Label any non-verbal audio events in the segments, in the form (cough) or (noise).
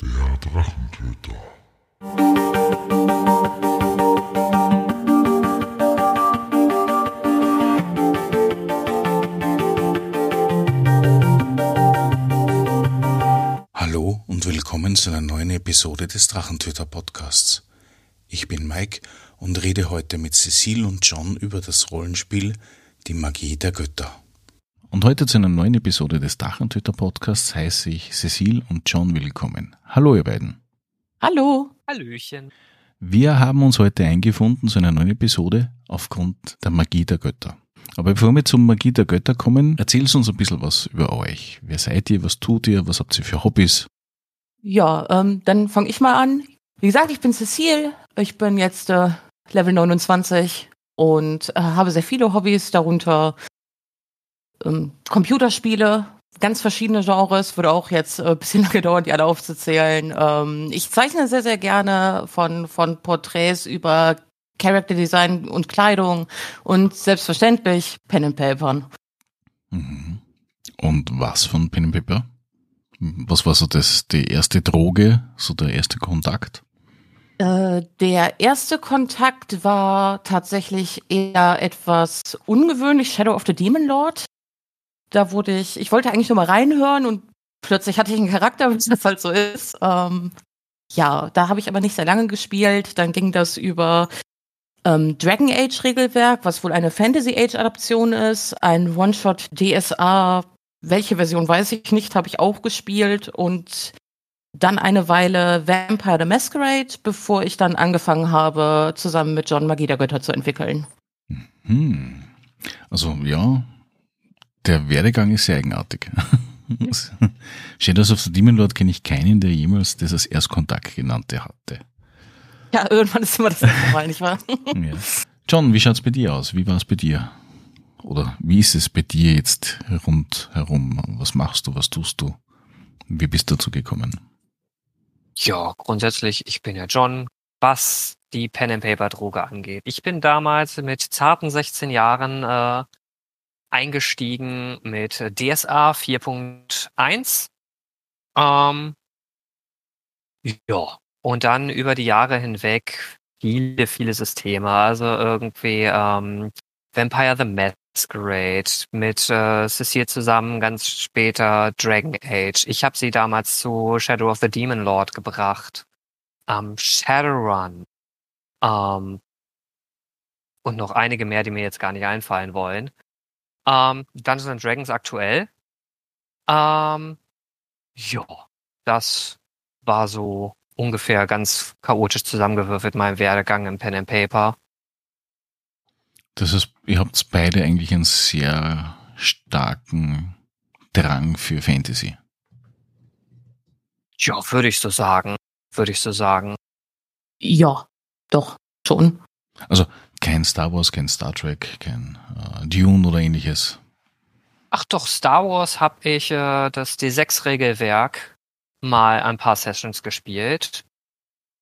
Der Drachentöter. Hallo und willkommen zu einer neuen Episode des Drachentöter Podcasts. Ich bin Mike und rede heute mit Cecile und John über das Rollenspiel Die Magie der Götter. Und heute zu einer neuen Episode des Drachentöter Podcasts heiße ich Cecile und John willkommen. Hallo ihr beiden. Hallo. Hallöchen. Wir haben uns heute eingefunden zu einer neuen Episode aufgrund der Magie der Götter. Aber bevor wir zur Magie der Götter kommen, erzählst uns ein bisschen was über euch. Wer seid ihr? Was tut ihr? Was habt ihr für Hobbys? Ja, ähm, dann fange ich mal an. Wie gesagt, ich bin Cecile. Ich bin jetzt äh, Level 29 und äh, habe sehr viele Hobbys, darunter ähm, Computerspiele, ganz verschiedene Genres. Würde auch jetzt äh, ein bisschen (laughs) lange dauern, die alle aufzuzählen. Ähm, ich zeichne sehr, sehr gerne von, von Porträts über Character Design und Kleidung und selbstverständlich Pen and Papern. Mhm. Und was von Pen and Paper? Was war so das, die erste Droge, so der erste Kontakt? Äh, der erste Kontakt war tatsächlich eher etwas ungewöhnlich, Shadow of the Demon Lord. Da wurde ich, ich wollte eigentlich nur mal reinhören und plötzlich hatte ich einen Charakter, (laughs) wie das halt so ist. Ähm, ja, da habe ich aber nicht sehr lange gespielt. Dann ging das über ähm, Dragon Age Regelwerk, was wohl eine Fantasy Age Adaption ist, ein One-Shot DSA, welche Version weiß ich nicht, habe ich auch gespielt und dann eine Weile Vampire the Masquerade, bevor ich dann angefangen habe, zusammen mit John Magie Götter zu entwickeln. Hm. Also ja, der Werdegang ist sehr eigenartig. Shadows of the Demon Lord kenne ich keinen, der jemals das als Erstkontakt genannte hatte. Ja, irgendwann ist immer das erste Mal, nicht wahr? (laughs) Ja. John, wie schaut's bei dir aus? Wie war es bei dir? Oder wie ist es bei dir jetzt rundherum? Was machst du? Was tust du? Wie bist du dazu gekommen? Ja, grundsätzlich, ich bin ja John, was die Pen and Paper Droge angeht. Ich bin damals mit zarten 16 Jahren äh, eingestiegen mit DSA 4.1. Ähm, ja, und dann über die Jahre hinweg viele, viele Systeme. Also irgendwie ähm, Vampire the Masquerade mit äh, Cecile zusammen ganz später Dragon Age. Ich habe sie damals zu Shadow of the Demon Lord gebracht. Ähm, Shadowrun. Ähm, und noch einige mehr, die mir jetzt gar nicht einfallen wollen. Ähm, Dungeons and Dragons aktuell. Ähm, ja, das war so ungefähr ganz chaotisch zusammengewürfelt mein Werdegang im Pen and Paper. Das ist, ihr habt beide eigentlich einen sehr starken Drang für Fantasy. Ja, würde ich so sagen. Würde ich so sagen. Ja, doch, schon. Also kein Star Wars, kein Star Trek, kein äh, Dune oder ähnliches. Ach doch, Star Wars habe ich äh, das D6-Regelwerk mal ein paar Sessions gespielt.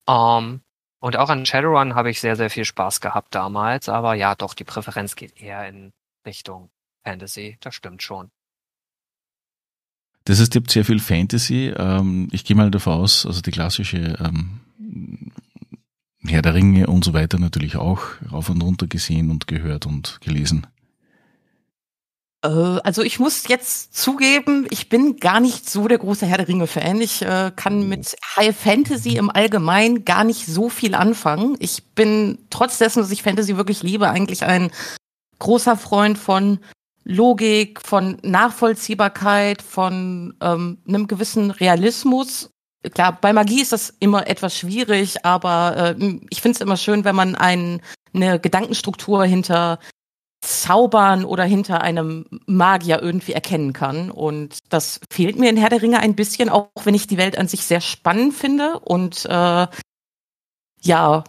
Um, und auch an Shadowrun habe ich sehr, sehr viel Spaß gehabt damals. Aber ja, doch, die Präferenz geht eher in Richtung Fantasy. Das stimmt schon. Das heißt, ihr habt sehr viel Fantasy. Ähm, ich gehe mal davon aus, also die klassische ähm, Herr der Ringe und so weiter natürlich auch rauf und runter gesehen und gehört und gelesen. Äh, also ich muss jetzt zugeben, ich bin gar nicht so der große Herr der Ringe-Fan. Ich äh, kann mit High Fantasy im Allgemeinen gar nicht so viel anfangen. Ich bin trotz dessen, dass ich Fantasy wirklich liebe, eigentlich ein großer Freund von Logik, von Nachvollziehbarkeit, von ähm, einem gewissen Realismus. Klar, bei Magie ist das immer etwas schwierig, aber äh, ich finde es immer schön, wenn man ein, eine Gedankenstruktur hinter Zaubern oder hinter einem Magier irgendwie erkennen kann. Und das fehlt mir in Herr der Ringe ein bisschen, auch wenn ich die Welt an sich sehr spannend finde. Und äh, ja,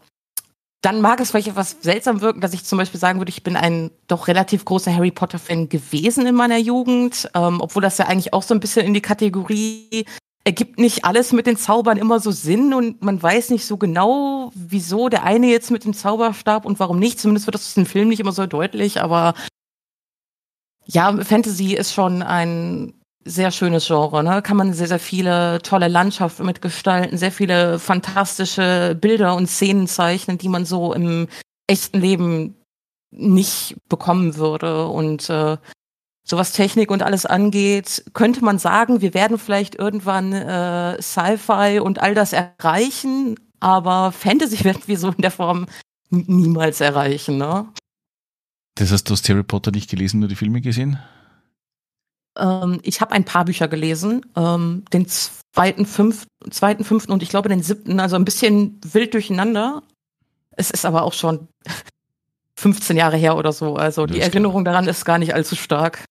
dann mag es vielleicht etwas seltsam wirken, dass ich zum Beispiel sagen würde, ich bin ein doch relativ großer Harry Potter-Fan gewesen in meiner Jugend, ähm, obwohl das ja eigentlich auch so ein bisschen in die Kategorie ergibt nicht alles mit den Zaubern immer so Sinn und man weiß nicht so genau, wieso der eine jetzt mit dem Zauberstab und warum nicht. Zumindest wird das im Film nicht immer so deutlich, aber ja, Fantasy ist schon ein sehr schönes Genre, ne? Kann man sehr, sehr viele tolle Landschaften mitgestalten, sehr viele fantastische Bilder und Szenen zeichnen, die man so im echten Leben nicht bekommen würde. Und äh, so was Technik und alles angeht, könnte man sagen, wir werden vielleicht irgendwann äh, Sci-Fi und all das erreichen, aber Fantasy (laughs) werden wir so in der Form niemals erreichen, ne? Das heißt, du hast Harry Potter nicht gelesen, nur die Filme gesehen? Ähm, ich habe ein paar Bücher gelesen, ähm, den zweiten, fünften, zweiten, fünften und ich glaube den siebten, also ein bisschen wild durcheinander. Es ist aber auch schon (laughs) 15 Jahre her oder so, also das die Erinnerung klar. daran ist gar nicht allzu stark.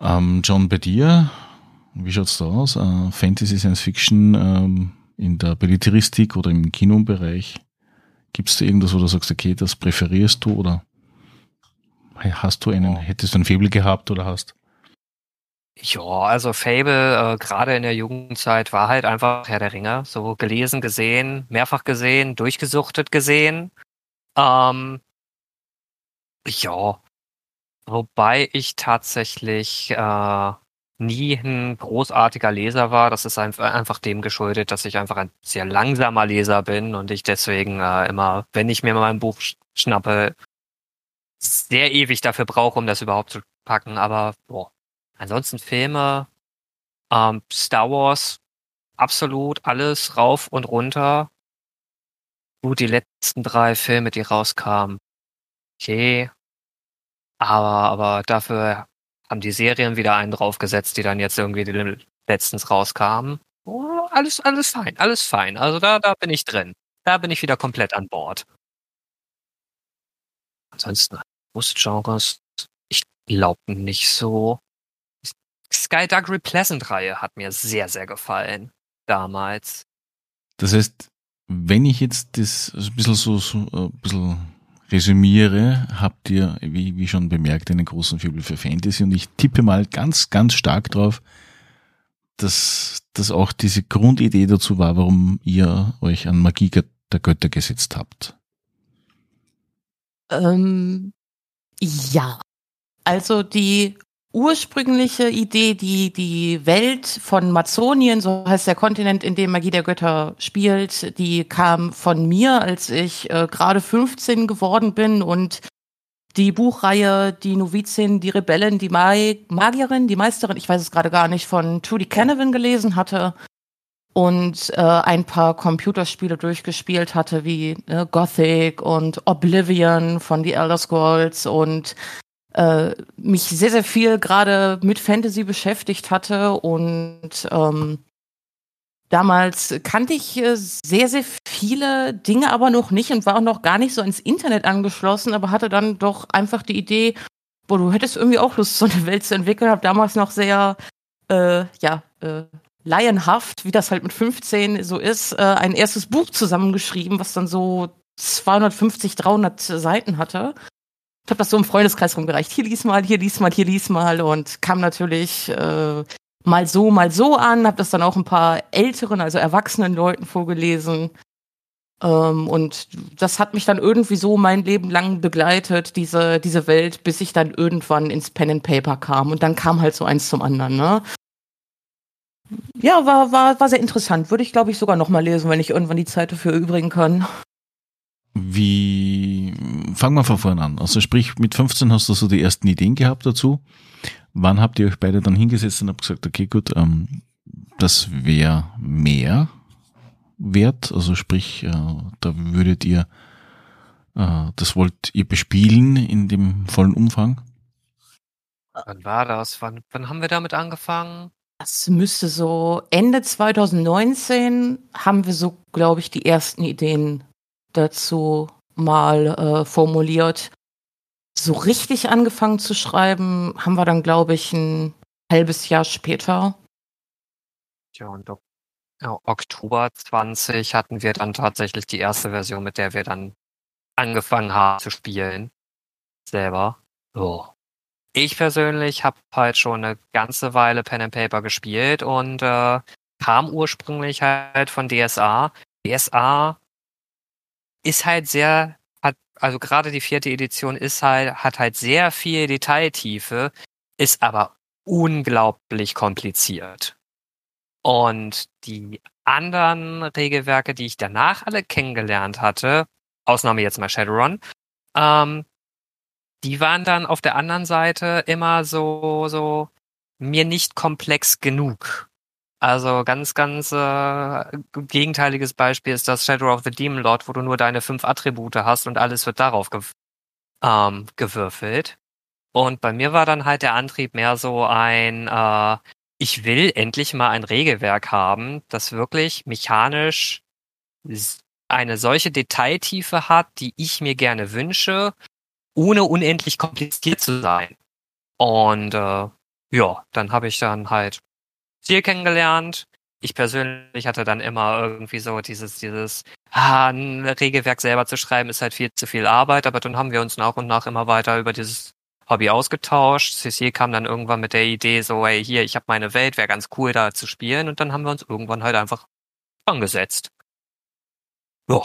Ähm, John, bei dir, wie schaut's da aus? Äh, Fantasy, Science Fiction ähm, in der Belletristik oder im Kinobereich? Gibt es da irgendwas, wo du sagst, okay, das präferierst du oder hast du einen, hättest du ein Faible gehabt oder hast? Ja, also Fable, äh, gerade in der Jugendzeit, war halt einfach Herr der Ringe. So gelesen, gesehen, mehrfach gesehen, durchgesuchtet gesehen. Ähm, ja. Wobei ich tatsächlich äh, nie ein großartiger Leser war. Das ist einfach dem geschuldet, dass ich einfach ein sehr langsamer Leser bin und ich deswegen äh, immer, wenn ich mir mal ein Buch schnappe, sehr ewig dafür brauche, um das überhaupt zu packen. Aber boah, Ansonsten Filme, ähm, Star Wars, absolut alles rauf und runter. Gut, die letzten drei Filme, die rauskamen, okay. Aber, aber dafür haben die Serien wieder einen draufgesetzt, die dann jetzt irgendwie letztens rauskamen. Oh, alles, alles fein, alles fein. Also da, da bin ich drin. Da bin ich wieder komplett an Bord. Ansonsten, Brustgenres, ich glaube nicht so. Sky Dark Repleasant Reihe hat mir sehr, sehr gefallen. Damals. Das heißt, wenn ich jetzt das ein bisschen so, so ein bisschen resümiere, habt ihr, wie, wie schon bemerkt, einen großen Fibel für Fantasy und ich tippe mal ganz, ganz stark drauf, dass das auch diese Grundidee dazu war, warum ihr euch an Magie der Götter gesetzt habt. Ähm, ja. Also die ursprüngliche Idee, die die Welt von Mazonien, so heißt der Kontinent, in dem Magie der Götter spielt, die kam von mir, als ich äh, gerade 15 geworden bin und die Buchreihe Die Novizin, die Rebellen, die Mag Magierin, die Meisterin, ich weiß es gerade gar nicht, von Trudy Canavan gelesen hatte und äh, ein paar Computerspiele durchgespielt hatte, wie äh, Gothic und Oblivion von The Elder Scrolls und äh, mich sehr, sehr viel gerade mit Fantasy beschäftigt hatte und ähm, damals kannte ich äh, sehr, sehr viele Dinge aber noch nicht und war auch noch gar nicht so ins Internet angeschlossen, aber hatte dann doch einfach die Idee, boah, du hättest irgendwie auch Lust, so eine Welt zu entwickeln. Hab damals noch sehr, äh, ja, äh, laienhaft, wie das halt mit 15 so ist, äh, ein erstes Buch zusammengeschrieben, was dann so 250, 300 Seiten hatte. Ich habe das so im Freundeskreis rumgereicht. Hier lies mal, hier lies mal, hier lies mal und kam natürlich äh, mal so, mal so an. Habe das dann auch ein paar älteren, also erwachsenen Leuten vorgelesen. Ähm, und das hat mich dann irgendwie so mein Leben lang begleitet, diese, diese Welt, bis ich dann irgendwann ins Pen and Paper kam. Und dann kam halt so eins zum anderen, ne? Ja, war, war, war sehr interessant. Würde ich, glaube ich, sogar nochmal lesen, wenn ich irgendwann die Zeit dafür übrigen kann. Wie, fangen wir von vorne an. Also sprich, mit 15 hast du so die ersten Ideen gehabt dazu. Wann habt ihr euch beide dann hingesetzt und habt gesagt, okay, gut, ähm, das wäre mehr wert? Also sprich, äh, da würdet ihr, äh, das wollt ihr bespielen in dem vollen Umfang? Wann war das? Wann, wann haben wir damit angefangen? Das müsste so Ende 2019 haben wir so, glaube ich, die ersten Ideen dazu mal äh, formuliert. So richtig angefangen zu schreiben, haben wir dann, glaube ich, ein halbes Jahr später. Ja, und Oktober 20 hatten wir dann tatsächlich die erste Version, mit der wir dann angefangen haben zu spielen. Selber. Oh. Ich persönlich habe halt schon eine ganze Weile Pen and Paper gespielt und äh, kam ursprünglich halt von DSA. DSA ist halt sehr, hat, also gerade die vierte Edition ist halt, hat halt sehr viel Detailtiefe, ist aber unglaublich kompliziert. Und die anderen Regelwerke, die ich danach alle kennengelernt hatte, Ausnahme jetzt mal Shadowrun, ähm, die waren dann auf der anderen Seite immer so, so mir nicht komplex genug. Also ganz, ganz äh, gegenteiliges Beispiel ist das Shadow of the Demon Lord, wo du nur deine fünf Attribute hast und alles wird darauf ge ähm, gewürfelt. Und bei mir war dann halt der Antrieb mehr so ein, äh, ich will endlich mal ein Regelwerk haben, das wirklich mechanisch eine solche Detailtiefe hat, die ich mir gerne wünsche, ohne unendlich kompliziert zu sein. Und äh, ja, dann habe ich dann halt Stil kennengelernt. Ich persönlich hatte dann immer irgendwie so dieses, dieses, ah, ein Regelwerk selber zu schreiben ist halt viel zu viel Arbeit, aber dann haben wir uns nach und nach immer weiter über dieses Hobby ausgetauscht. Cecil kam dann irgendwann mit der Idee so, hey, hier, ich habe meine Welt, wäre ganz cool da zu spielen und dann haben wir uns irgendwann halt einfach angesetzt. Ja,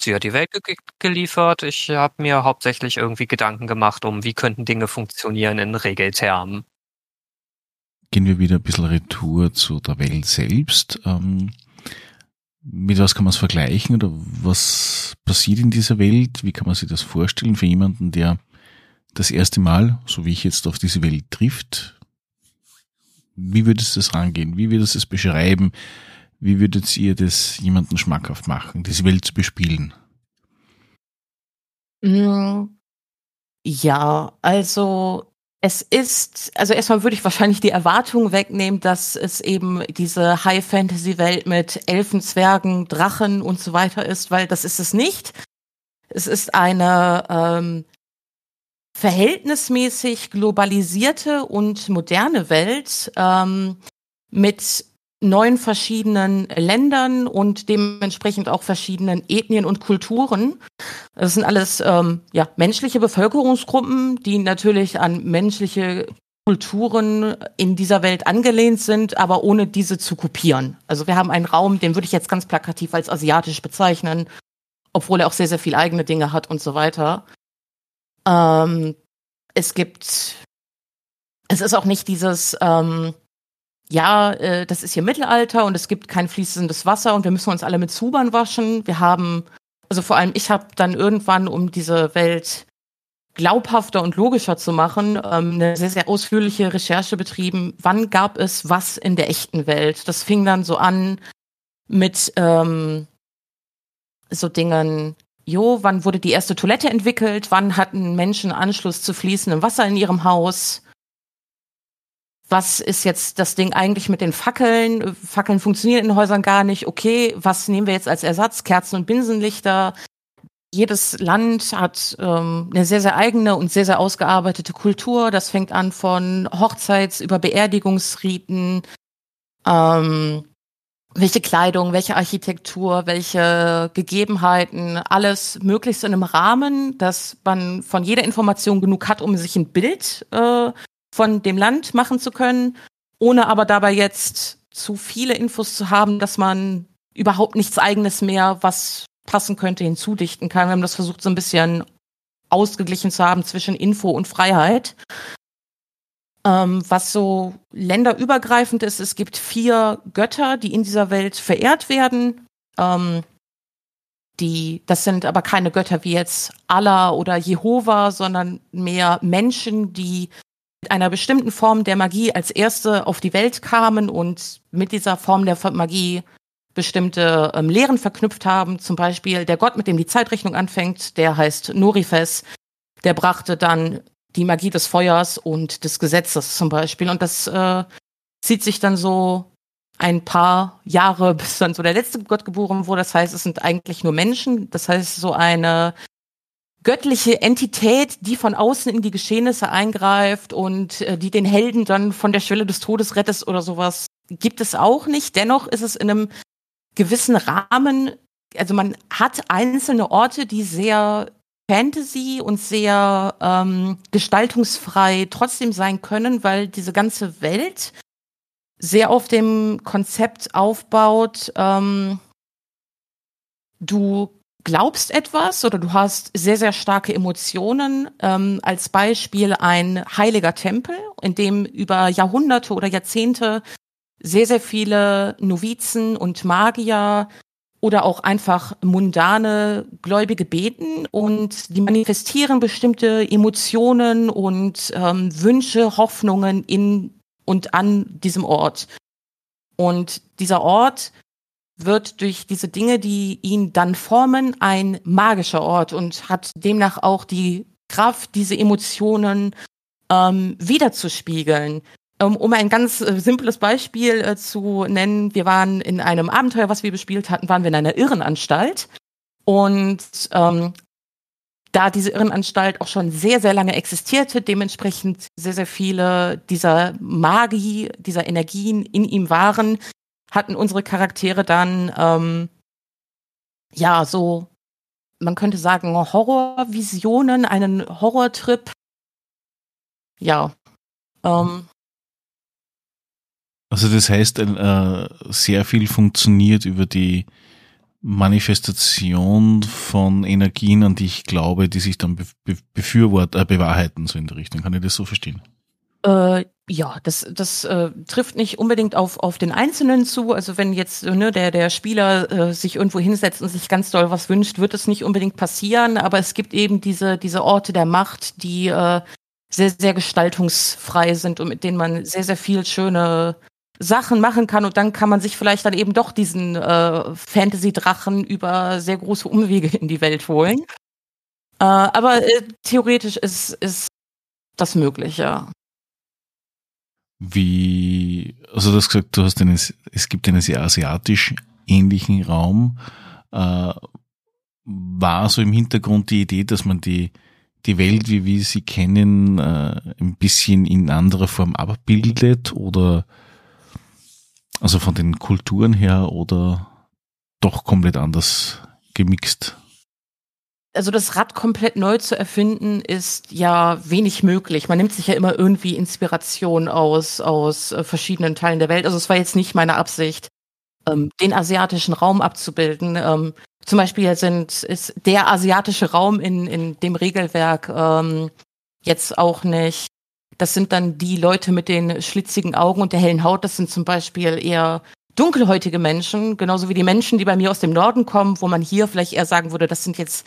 sie hat die Welt ge geliefert. Ich habe mir hauptsächlich irgendwie Gedanken gemacht, um wie könnten Dinge funktionieren in Regeltermen. Gehen wir wieder ein bisschen retour zu der Welt selbst. Ähm, mit was kann man es vergleichen oder was passiert in dieser Welt? Wie kann man sich das vorstellen für jemanden, der das erste Mal, so wie ich jetzt auf diese Welt trifft? Wie würdest du das rangehen? Wie würdest du es beschreiben? Wie würdet ihr das jemanden schmackhaft machen, diese Welt zu bespielen? Mm, ja, also es ist, also erstmal würde ich wahrscheinlich die Erwartung wegnehmen, dass es eben diese High-Fantasy-Welt mit Elfen, Zwergen, Drachen und so weiter ist, weil das ist es nicht. Es ist eine ähm, verhältnismäßig globalisierte und moderne Welt ähm, mit neun verschiedenen Ländern und dementsprechend auch verschiedenen Ethnien und Kulturen. Das sind alles ähm, ja, menschliche Bevölkerungsgruppen, die natürlich an menschliche Kulturen in dieser Welt angelehnt sind, aber ohne diese zu kopieren. Also wir haben einen Raum, den würde ich jetzt ganz plakativ als asiatisch bezeichnen, obwohl er auch sehr, sehr viele eigene Dinge hat und so weiter. Ähm, es gibt, es ist auch nicht dieses, ähm, ja, äh, das ist hier Mittelalter und es gibt kein fließendes Wasser und wir müssen uns alle mit Zubern waschen. Wir haben, also vor allem ich habe dann irgendwann, um diese Welt glaubhafter und logischer zu machen, ähm, eine sehr, sehr ausführliche Recherche betrieben. Wann gab es was in der echten Welt? Das fing dann so an mit ähm, so Dingen, jo, wann wurde die erste Toilette entwickelt? Wann hatten Menschen Anschluss zu fließendem Wasser in ihrem Haus? Was ist jetzt das Ding eigentlich mit den Fackeln? Fackeln funktionieren in Häusern gar nicht. Okay, was nehmen wir jetzt als Ersatz? Kerzen und Binsenlichter. Jedes Land hat ähm, eine sehr, sehr eigene und sehr, sehr ausgearbeitete Kultur. Das fängt an von Hochzeits- über Beerdigungsriten, ähm, welche Kleidung, welche Architektur, welche Gegebenheiten, alles möglichst in einem Rahmen, dass man von jeder Information genug hat, um sich ein Bild äh, von dem Land machen zu können, ohne aber dabei jetzt zu viele Infos zu haben, dass man überhaupt nichts eigenes mehr, was passen könnte, hinzudichten kann. Wir haben das versucht, so ein bisschen ausgeglichen zu haben zwischen Info und Freiheit. Ähm, was so länderübergreifend ist, es gibt vier Götter, die in dieser Welt verehrt werden. Ähm, die, das sind aber keine Götter wie jetzt Allah oder Jehova, sondern mehr Menschen, die einer bestimmten Form der Magie als erste auf die Welt kamen und mit dieser Form der Magie bestimmte ähm, Lehren verknüpft haben. Zum Beispiel der Gott, mit dem die Zeitrechnung anfängt, der heißt Norifes. Der brachte dann die Magie des Feuers und des Gesetzes zum Beispiel. Und das äh, zieht sich dann so ein paar Jahre, (laughs) bis dann so der letzte Gott geboren wurde. Das heißt, es sind eigentlich nur Menschen. Das heißt, so eine göttliche Entität, die von außen in die Geschehnisse eingreift und äh, die den Helden dann von der Schwelle des Todes rettet oder sowas, gibt es auch nicht. Dennoch ist es in einem gewissen Rahmen, also man hat einzelne Orte, die sehr Fantasy und sehr ähm, gestaltungsfrei trotzdem sein können, weil diese ganze Welt sehr auf dem Konzept aufbaut, ähm, du glaubst etwas oder du hast sehr, sehr starke Emotionen. Ähm, als Beispiel ein heiliger Tempel, in dem über Jahrhunderte oder Jahrzehnte sehr, sehr viele Novizen und Magier oder auch einfach mundane Gläubige beten und die manifestieren bestimmte Emotionen und ähm, Wünsche, Hoffnungen in und an diesem Ort. Und dieser Ort wird durch diese Dinge, die ihn dann formen, ein magischer Ort und hat demnach auch die Kraft, diese Emotionen ähm, wiederzuspiegeln. Um, um ein ganz äh, simples Beispiel äh, zu nennen, wir waren in einem Abenteuer, was wir bespielt hatten, waren wir in einer Irrenanstalt. Und ähm, da diese Irrenanstalt auch schon sehr, sehr lange existierte, dementsprechend sehr, sehr viele dieser Magie, dieser Energien in ihm waren, hatten unsere Charaktere dann ähm, ja so, man könnte sagen, Horrorvisionen, einen Horrortrip. Ja. Ähm, also das heißt, äh, sehr viel funktioniert über die Manifestation von Energien, an die ich glaube, die sich dann be be befürwort, äh, bewahrheiten, so in der Richtung. Kann ich das so verstehen? Äh, ja, das, das äh, trifft nicht unbedingt auf, auf den Einzelnen zu. Also wenn jetzt ne, der, der Spieler äh, sich irgendwo hinsetzt und sich ganz doll was wünscht, wird es nicht unbedingt passieren. Aber es gibt eben diese, diese Orte der Macht, die äh, sehr, sehr gestaltungsfrei sind und mit denen man sehr, sehr viel schöne Sachen machen kann und dann kann man sich vielleicht dann eben doch diesen äh, Fantasy-Drachen über sehr große Umwege in die Welt holen. Äh, aber äh, theoretisch ist, ist das möglich, ja. Wie, also du hast gesagt, du hast einen, es gibt einen sehr asiatisch ähnlichen Raum. Äh, war so im Hintergrund die Idee, dass man die, die Welt, wie wir sie kennen, äh, ein bisschen in anderer Form abbildet oder also von den Kulturen her oder doch komplett anders gemixt? Also das Rad komplett neu zu erfinden ist ja wenig möglich. Man nimmt sich ja immer irgendwie Inspiration aus aus äh, verschiedenen Teilen der Welt. Also es war jetzt nicht meine Absicht, ähm, den asiatischen Raum abzubilden. Ähm, zum Beispiel sind ist der asiatische Raum in in dem Regelwerk ähm, jetzt auch nicht das sind dann die Leute mit den schlitzigen Augen und der hellen Haut. Das sind zum Beispiel eher dunkelhäutige Menschen, genauso wie die Menschen, die bei mir aus dem Norden kommen, wo man hier vielleicht eher sagen würde, das sind jetzt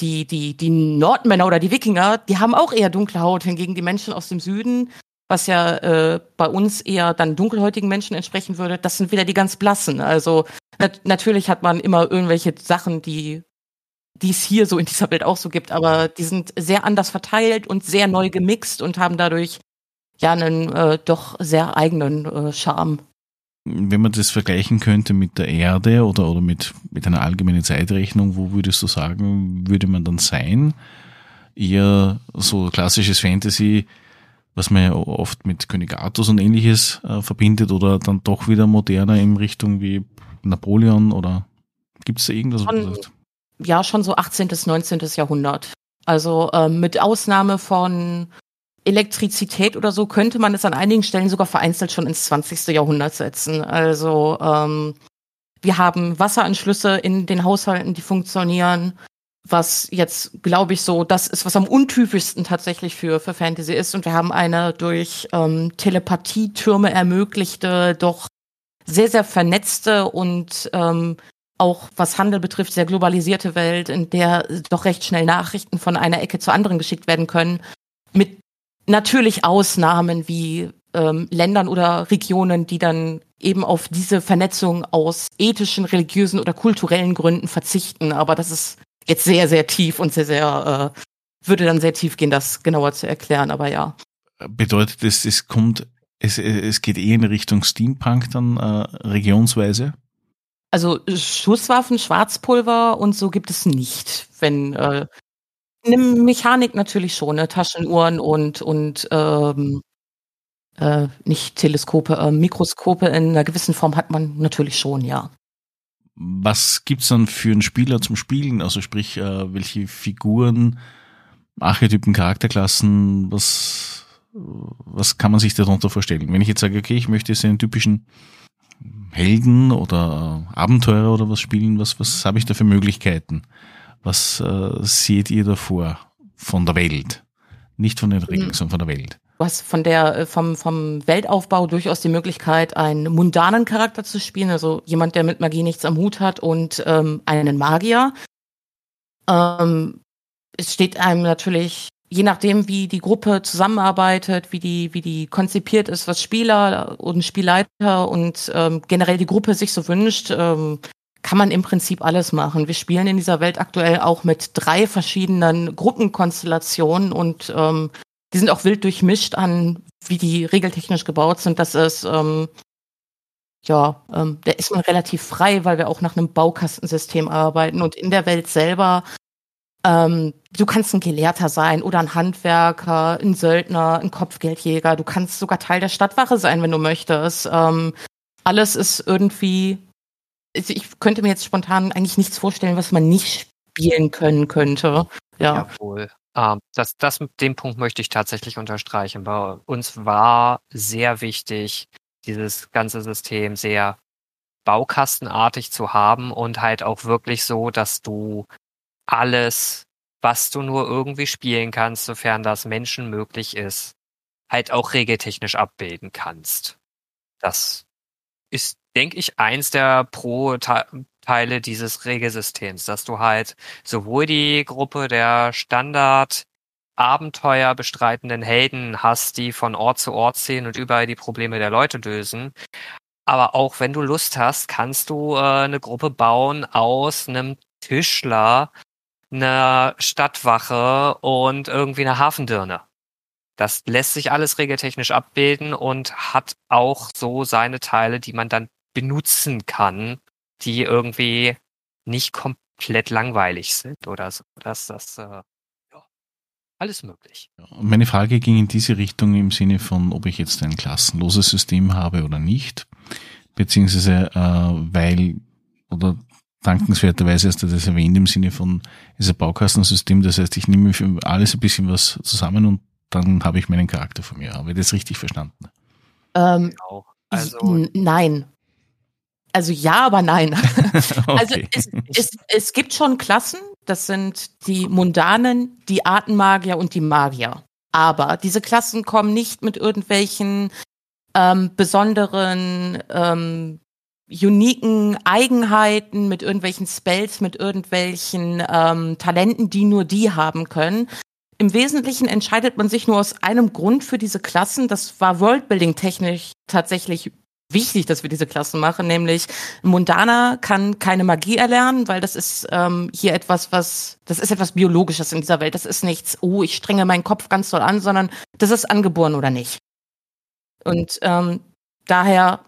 die, die, die Nordmänner oder die Wikinger, die haben auch eher dunkle Haut. Hingegen die Menschen aus dem Süden, was ja äh, bei uns eher dann dunkelhäutigen Menschen entsprechen würde, das sind wieder die ganz blassen. Also nat natürlich hat man immer irgendwelche Sachen, die die es hier so in dieser Welt auch so gibt, aber die sind sehr anders verteilt und sehr neu gemixt und haben dadurch ja einen äh, doch sehr eigenen äh, Charme. Wenn man das vergleichen könnte mit der Erde oder, oder mit, mit einer allgemeinen Zeitrechnung, wo würdest du sagen, würde man dann sein? Eher so klassisches Fantasy, was man ja oft mit König Artus und ähnliches äh, verbindet oder dann doch wieder moderner in Richtung wie Napoleon oder gibt es da irgendwas? Von, ja schon so 18. bis 19. Jahrhundert. Also ähm, mit Ausnahme von Elektrizität oder so könnte man es an einigen Stellen sogar vereinzelt schon ins 20. Jahrhundert setzen. Also ähm, wir haben Wasseranschlüsse in den Haushalten, die funktionieren, was jetzt, glaube ich, so das ist, was am untypischsten tatsächlich für, für Fantasy ist. Und wir haben eine durch ähm, Telepathietürme ermöglichte, doch sehr, sehr vernetzte und ähm, auch was Handel betrifft, sehr globalisierte Welt, in der doch recht schnell Nachrichten von einer Ecke zur anderen geschickt werden können, mit natürlich Ausnahmen wie ähm, Ländern oder Regionen, die dann eben auf diese Vernetzung aus ethischen, religiösen oder kulturellen Gründen verzichten. Aber das ist jetzt sehr, sehr tief und sehr, sehr, äh, würde dann sehr tief gehen, das genauer zu erklären, aber ja. Bedeutet es, es kommt, es, es geht eher in Richtung Steampunk dann äh, regionsweise? Also Schusswaffen, Schwarzpulver und so gibt es nicht. Wenn äh, eine Mechanik natürlich schon, ne? Taschenuhren und und ähm, äh, nicht Teleskope, äh, Mikroskope in einer gewissen Form hat man natürlich schon, ja. Was gibt's dann für einen Spieler zum Spielen? Also sprich, äh, welche Figuren, Archetypen, Charakterklassen, was was kann man sich darunter vorstellen? Wenn ich jetzt sage, okay, ich möchte jetzt einen typischen Helden oder Abenteurer oder was spielen? Was, was habe ich da für Möglichkeiten? Was äh, seht ihr davor von der Welt? Nicht von den Regeln, mhm. sondern von der Welt. Hast von der, äh, vom, vom Weltaufbau durchaus die Möglichkeit, einen mundanen Charakter zu spielen, also jemand, der mit Magie nichts am Hut hat und ähm, einen Magier. Ähm, es steht einem natürlich, je nachdem, wie die Gruppe zusammenarbeitet, wie die, wie die konzipiert ist, was Spieler und Spielleiter und ähm, generell die Gruppe sich so wünscht, ähm, kann man im Prinzip alles machen. Wir spielen in dieser Welt aktuell auch mit drei verschiedenen Gruppenkonstellationen und ähm, die sind auch wild durchmischt an, wie die regeltechnisch gebaut sind. Das ist ähm, ja, ähm, da ist man relativ frei, weil wir auch nach einem Baukastensystem arbeiten und in der Welt selber ähm, du kannst ein Gelehrter sein oder ein Handwerker, ein Söldner, ein Kopfgeldjäger. Du kannst sogar Teil der Stadtwache sein, wenn du möchtest. Ähm, alles ist irgendwie. Ich könnte mir jetzt spontan eigentlich nichts vorstellen, was man nicht spielen können könnte. Ja. Jawohl. Ähm, das, das, den Punkt möchte ich tatsächlich unterstreichen. Bei uns war sehr wichtig, dieses ganze System sehr baukastenartig zu haben und halt auch wirklich so, dass du alles, was du nur irgendwie spielen kannst, sofern das Menschen möglich ist, halt auch regeltechnisch abbilden kannst. Das ist, denke ich, eins der Pro-Teile dieses Regelsystems, dass du halt sowohl die Gruppe der Standard Abenteuer bestreitenden Helden hast, die von Ort zu Ort ziehen und überall die Probleme der Leute lösen. Aber auch wenn du Lust hast, kannst du äh, eine Gruppe bauen aus einem Tischler, eine Stadtwache und irgendwie eine Hafendirne. Das lässt sich alles regeltechnisch abbilden und hat auch so seine Teile, die man dann benutzen kann, die irgendwie nicht komplett langweilig sind oder so. Das, das, äh, ja, alles möglich. Meine Frage ging in diese Richtung im Sinne von, ob ich jetzt ein klassenloses System habe oder nicht, beziehungsweise äh, weil oder dankenswerterweise hast du das erwähnt im Sinne von, ist ein Baukastensystem, das heißt, ich nehme für alles ein bisschen was zusammen und dann habe ich meinen Charakter von mir. Habe ich das richtig verstanden? Ähm, genau. also, nein. Also ja, aber nein. Also (laughs) okay. Also es, es, es gibt schon Klassen, das sind die Mundanen, die Artenmagier und die Magier. Aber diese Klassen kommen nicht mit irgendwelchen ähm, besonderen ähm, uniken Eigenheiten, mit irgendwelchen Spells, mit irgendwelchen ähm, Talenten, die nur die haben können. Im Wesentlichen entscheidet man sich nur aus einem Grund für diese Klassen. Das war Worldbuilding-technisch tatsächlich wichtig, dass wir diese Klassen machen, nämlich Mundana kann keine Magie erlernen, weil das ist ähm, hier etwas, was, das ist etwas Biologisches in dieser Welt. Das ist nichts, oh, ich strenge meinen Kopf ganz doll an, sondern das ist angeboren oder nicht. Und ähm, daher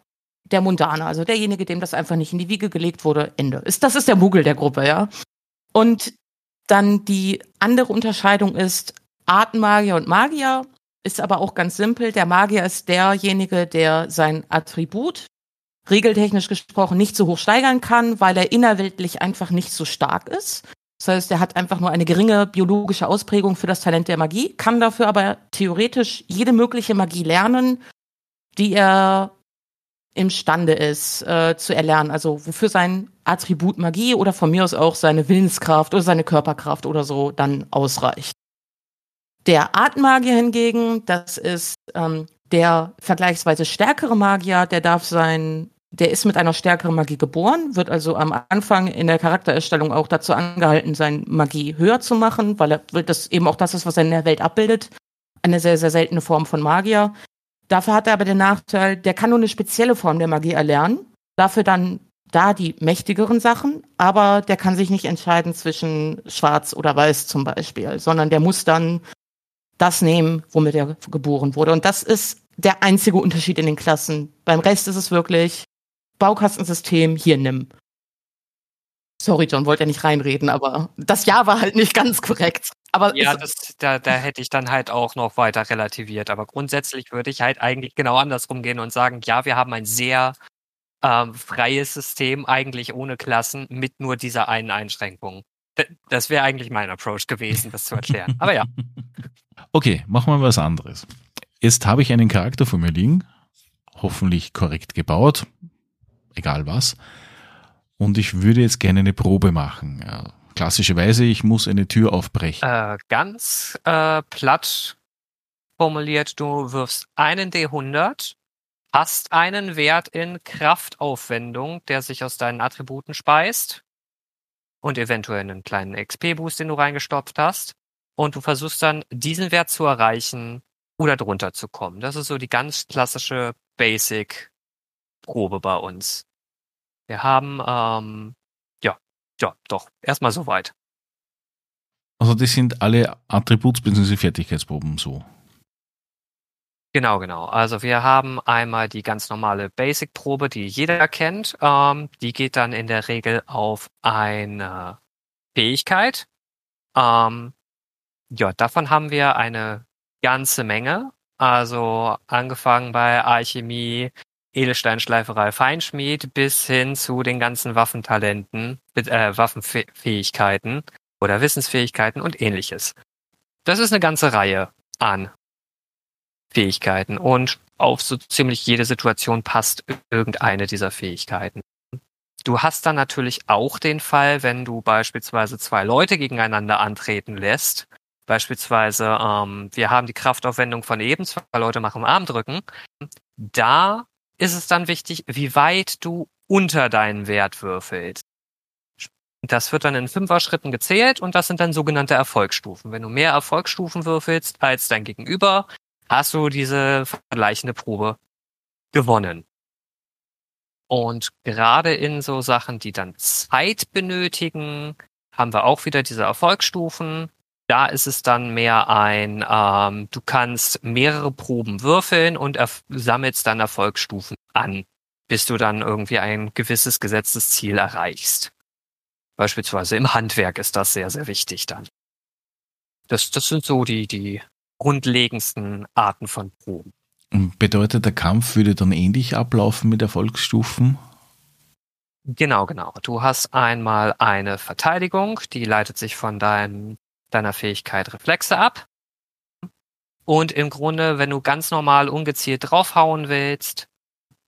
der Mundane, also derjenige, dem das einfach nicht in die Wiege gelegt wurde, Ende. Ist, das ist der Muggel der Gruppe, ja. Und dann die andere Unterscheidung ist Artenmagier und Magier, ist aber auch ganz simpel. Der Magier ist derjenige, der sein Attribut regeltechnisch gesprochen nicht so hoch steigern kann, weil er innerweltlich einfach nicht so stark ist. Das heißt, er hat einfach nur eine geringe biologische Ausprägung für das Talent der Magie, kann dafür aber theoretisch jede mögliche Magie lernen, die er imstande ist äh, zu erlernen. Also wofür sein Attribut Magie oder von mir aus auch seine Willenskraft oder seine Körperkraft oder so dann ausreicht. Der Artmagier hingegen, das ist ähm, der vergleichsweise stärkere Magier, der darf sein, der ist mit einer stärkeren Magie geboren, wird also am Anfang in der Charaktererstellung auch dazu angehalten, seine Magie höher zu machen, weil er weil das eben auch das ist, was er in der Welt abbildet. Eine sehr, sehr seltene Form von Magier. Dafür hat er aber den Nachteil, der kann nur eine spezielle Form der Magie erlernen. Dafür dann da die mächtigeren Sachen, aber der kann sich nicht entscheiden zwischen schwarz oder weiß zum Beispiel, sondern der muss dann das nehmen, womit er geboren wurde. Und das ist der einzige Unterschied in den Klassen. Beim Rest ist es wirklich Baukastensystem, hier nimm. Sorry, John, wollte ja nicht reinreden, aber das Ja war halt nicht ganz korrekt. Aber ja, das, da, da hätte ich dann halt auch noch weiter relativiert. Aber grundsätzlich würde ich halt eigentlich genau andersrum gehen und sagen, ja, wir haben ein sehr ähm, freies System, eigentlich ohne Klassen, mit nur dieser einen Einschränkung. Das wäre eigentlich mein Approach gewesen, das zu erklären. Aber ja. (laughs) Okay, machen wir was anderes. Jetzt habe ich einen Charakter vor mir liegen, hoffentlich korrekt gebaut, egal was. Und ich würde jetzt gerne eine Probe machen. Klassischerweise, ich muss eine Tür aufbrechen. Äh, ganz äh, platt formuliert, du wirfst einen D100, hast einen Wert in Kraftaufwendung, der sich aus deinen Attributen speist und eventuell einen kleinen XP-Boost, den du reingestopft hast. Und du versuchst dann, diesen Wert zu erreichen oder drunter zu kommen. Das ist so die ganz klassische Basic-Probe bei uns. Wir haben, ähm, ja, ja, doch, erstmal soweit. Also das sind alle Attributs- bzw. Fertigkeitsproben so. Genau, genau. Also wir haben einmal die ganz normale Basic-Probe, die jeder kennt. Ähm, die geht dann in der Regel auf eine Fähigkeit. Ähm, ja, davon haben wir eine ganze Menge. Also angefangen bei Alchemie, Edelsteinschleiferei, Feinschmied bis hin zu den ganzen Waffentalenten, äh, Waffenfähigkeiten oder Wissensfähigkeiten und ähnliches. Das ist eine ganze Reihe an Fähigkeiten und auf so ziemlich jede Situation passt irgendeine dieser Fähigkeiten. Du hast dann natürlich auch den Fall, wenn du beispielsweise zwei Leute gegeneinander antreten lässt. Beispielsweise, ähm, wir haben die Kraftaufwendung von eben, zwei Leute machen Armdrücken. Da ist es dann wichtig, wie weit du unter deinen Wert würfelst. Das wird dann in Fünfer-Schritten gezählt und das sind dann sogenannte Erfolgsstufen. Wenn du mehr Erfolgsstufen würfelst als dein Gegenüber, hast du diese vergleichende Probe gewonnen. Und gerade in so Sachen, die dann Zeit benötigen, haben wir auch wieder diese Erfolgsstufen. Da ist es dann mehr ein, ähm, du kannst mehrere Proben würfeln und sammelst dann Erfolgsstufen an, bis du dann irgendwie ein gewisses gesetztes Ziel erreichst. Beispielsweise im Handwerk ist das sehr, sehr wichtig dann. Das, das sind so die, die grundlegendsten Arten von Proben. Bedeutet, der Kampf würde dann ähnlich ablaufen mit Erfolgsstufen? Genau, genau. Du hast einmal eine Verteidigung, die leitet sich von deinem, deiner Fähigkeit Reflexe ab. Und im Grunde, wenn du ganz normal ungezielt draufhauen willst,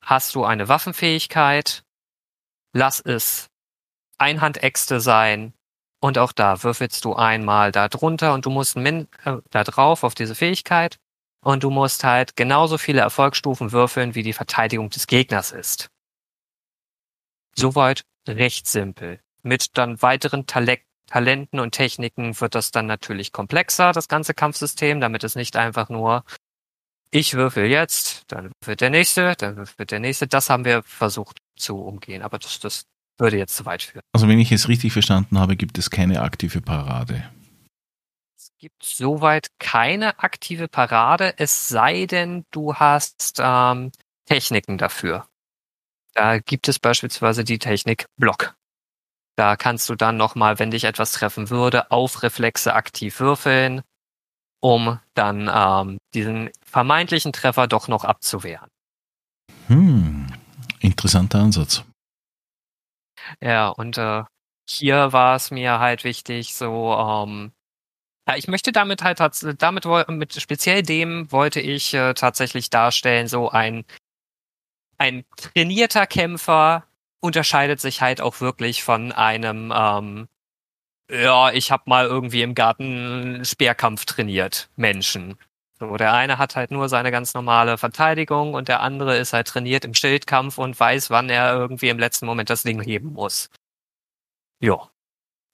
hast du eine Waffenfähigkeit. Lass es Einhandäxte sein, und auch da würfelst du einmal da drunter und du musst min äh, da drauf auf diese Fähigkeit und du musst halt genauso viele Erfolgsstufen würfeln, wie die Verteidigung des Gegners ist. Soweit recht simpel. Mit dann weiteren Tale Talenten und Techniken wird das dann natürlich komplexer, das ganze Kampfsystem, damit es nicht einfach nur ich würfel jetzt, dann wird der nächste, dann wird der nächste. Das haben wir versucht zu umgehen, aber das, das würde jetzt zu weit führen. Also wenn ich es richtig verstanden habe, gibt es keine aktive Parade. Es gibt soweit keine aktive Parade, es sei denn, du hast ähm, Techniken dafür. Da gibt es beispielsweise die Technik Block. Da kannst du dann nochmal, wenn dich etwas treffen würde, auf Reflexe aktiv würfeln, um dann ähm, diesen vermeintlichen Treffer doch noch abzuwehren. Hm, interessanter Ansatz. Ja, und äh, hier war es mir halt wichtig, so, ähm, ja, ich möchte damit halt damit mit speziell dem wollte ich äh, tatsächlich darstellen, so ein ein trainierter Kämpfer unterscheidet sich halt auch wirklich von einem ähm, ja, ich habe mal irgendwie im Garten Speerkampf trainiert, Menschen. So, der eine hat halt nur seine ganz normale Verteidigung und der andere ist halt trainiert im Schildkampf und weiß, wann er irgendwie im letzten Moment das Ding heben muss. Ja.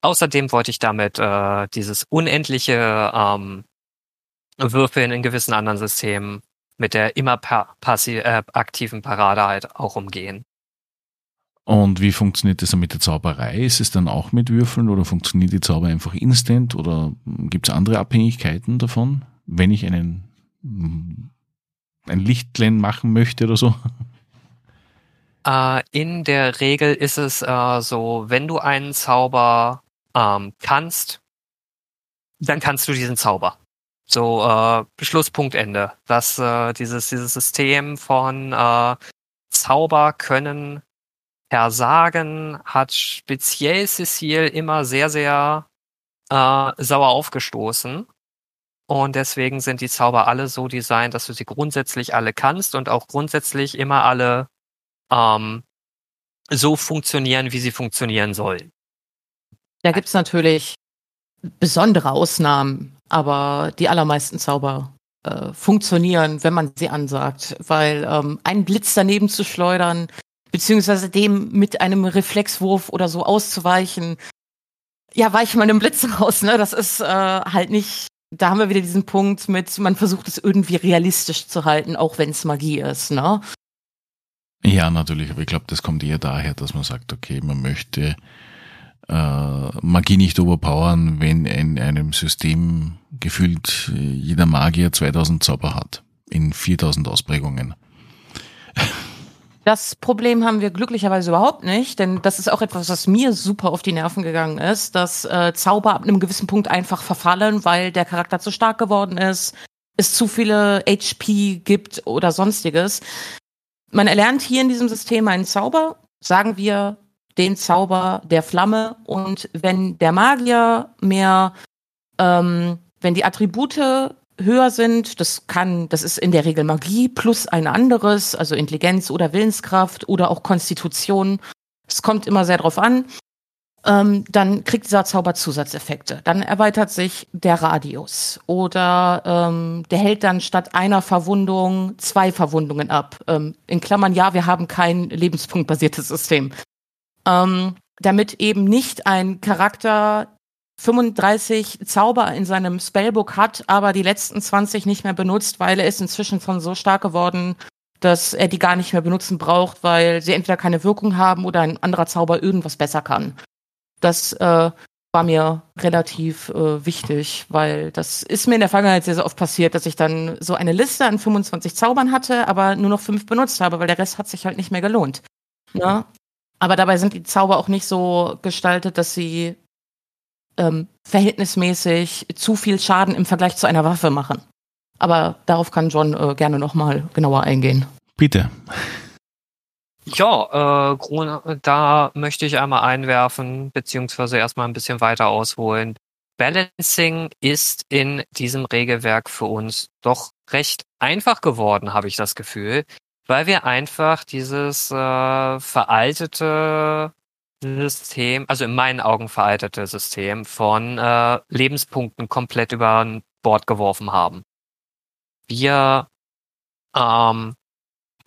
Außerdem wollte ich damit äh, dieses unendliche ähm, Würfeln in gewissen anderen Systemen mit der immer pa äh, aktiven Parade halt auch umgehen. Und wie funktioniert das dann mit der Zauberei? Ist es dann auch mit Würfeln oder funktioniert die Zauber einfach instant oder gibt es andere Abhängigkeiten davon? wenn ich einen ein Lichtlein machen möchte oder so? Äh, in der Regel ist es äh, so, wenn du einen Zauber ähm, kannst, dann kannst du diesen Zauber. So äh, Schlusspunkt Ende. Das äh, dieses dieses System von Zauber können versagen hat speziell Cecile immer sehr sehr äh, sauer aufgestoßen und deswegen sind die Zauber alle so designt, dass du sie grundsätzlich alle kannst und auch grundsätzlich immer alle ähm, so funktionieren, wie sie funktionieren sollen. Da gibt's natürlich besondere Ausnahmen, aber die allermeisten Zauber äh, funktionieren, wenn man sie ansagt. Weil ähm, einen Blitz daneben zu schleudern, beziehungsweise dem mit einem Reflexwurf oder so auszuweichen, ja, weich mal einem Blitz raus, ne? Das ist äh, halt nicht. Da haben wir wieder diesen Punkt mit, man versucht es irgendwie realistisch zu halten, auch wenn es Magie ist, ne? Ja, natürlich, aber ich glaube, das kommt eher daher, dass man sagt, okay, man möchte äh, Magie nicht overpowern, wenn in einem System gefühlt äh, jeder Magier 2000 Zauber hat, in 4000 Ausprägungen. Das Problem haben wir glücklicherweise überhaupt nicht, denn das ist auch etwas, was mir super auf die Nerven gegangen ist, dass äh, Zauber ab einem gewissen Punkt einfach verfallen, weil der Charakter zu stark geworden ist, es zu viele HP gibt oder sonstiges. Man erlernt hier in diesem System einen Zauber, sagen wir den Zauber der Flamme und wenn der Magier mehr, ähm, wenn die Attribute höher sind. Das kann, das ist in der Regel Magie plus ein anderes, also Intelligenz oder Willenskraft oder auch Konstitution. Es kommt immer sehr drauf an. Ähm, dann kriegt dieser Zauber Zusatzeffekte. Dann erweitert sich der Radius oder ähm, der hält dann statt einer Verwundung zwei Verwundungen ab. Ähm, in Klammern ja, wir haben kein lebenspunktbasiertes System. Ähm, damit eben nicht ein Charakter 35 Zauber in seinem Spellbook hat, aber die letzten 20 nicht mehr benutzt, weil er ist inzwischen schon so stark geworden, dass er die gar nicht mehr benutzen braucht, weil sie entweder keine Wirkung haben oder ein anderer Zauber irgendwas besser kann. Das äh, war mir relativ äh, wichtig, weil das ist mir in der Vergangenheit sehr, sehr oft passiert, dass ich dann so eine Liste an 25 Zaubern hatte, aber nur noch fünf benutzt habe, weil der Rest hat sich halt nicht mehr gelohnt. Ne? Aber dabei sind die Zauber auch nicht so gestaltet, dass sie ähm, verhältnismäßig zu viel Schaden im Vergleich zu einer Waffe machen. Aber darauf kann John äh, gerne nochmal genauer eingehen. Bitte. Ja, äh, da möchte ich einmal einwerfen, beziehungsweise erstmal ein bisschen weiter ausholen. Balancing ist in diesem Regelwerk für uns doch recht einfach geworden, habe ich das Gefühl, weil wir einfach dieses äh, veraltete System, also in meinen Augen veraltete System von äh, Lebenspunkten komplett über Bord geworfen haben. Wir ähm,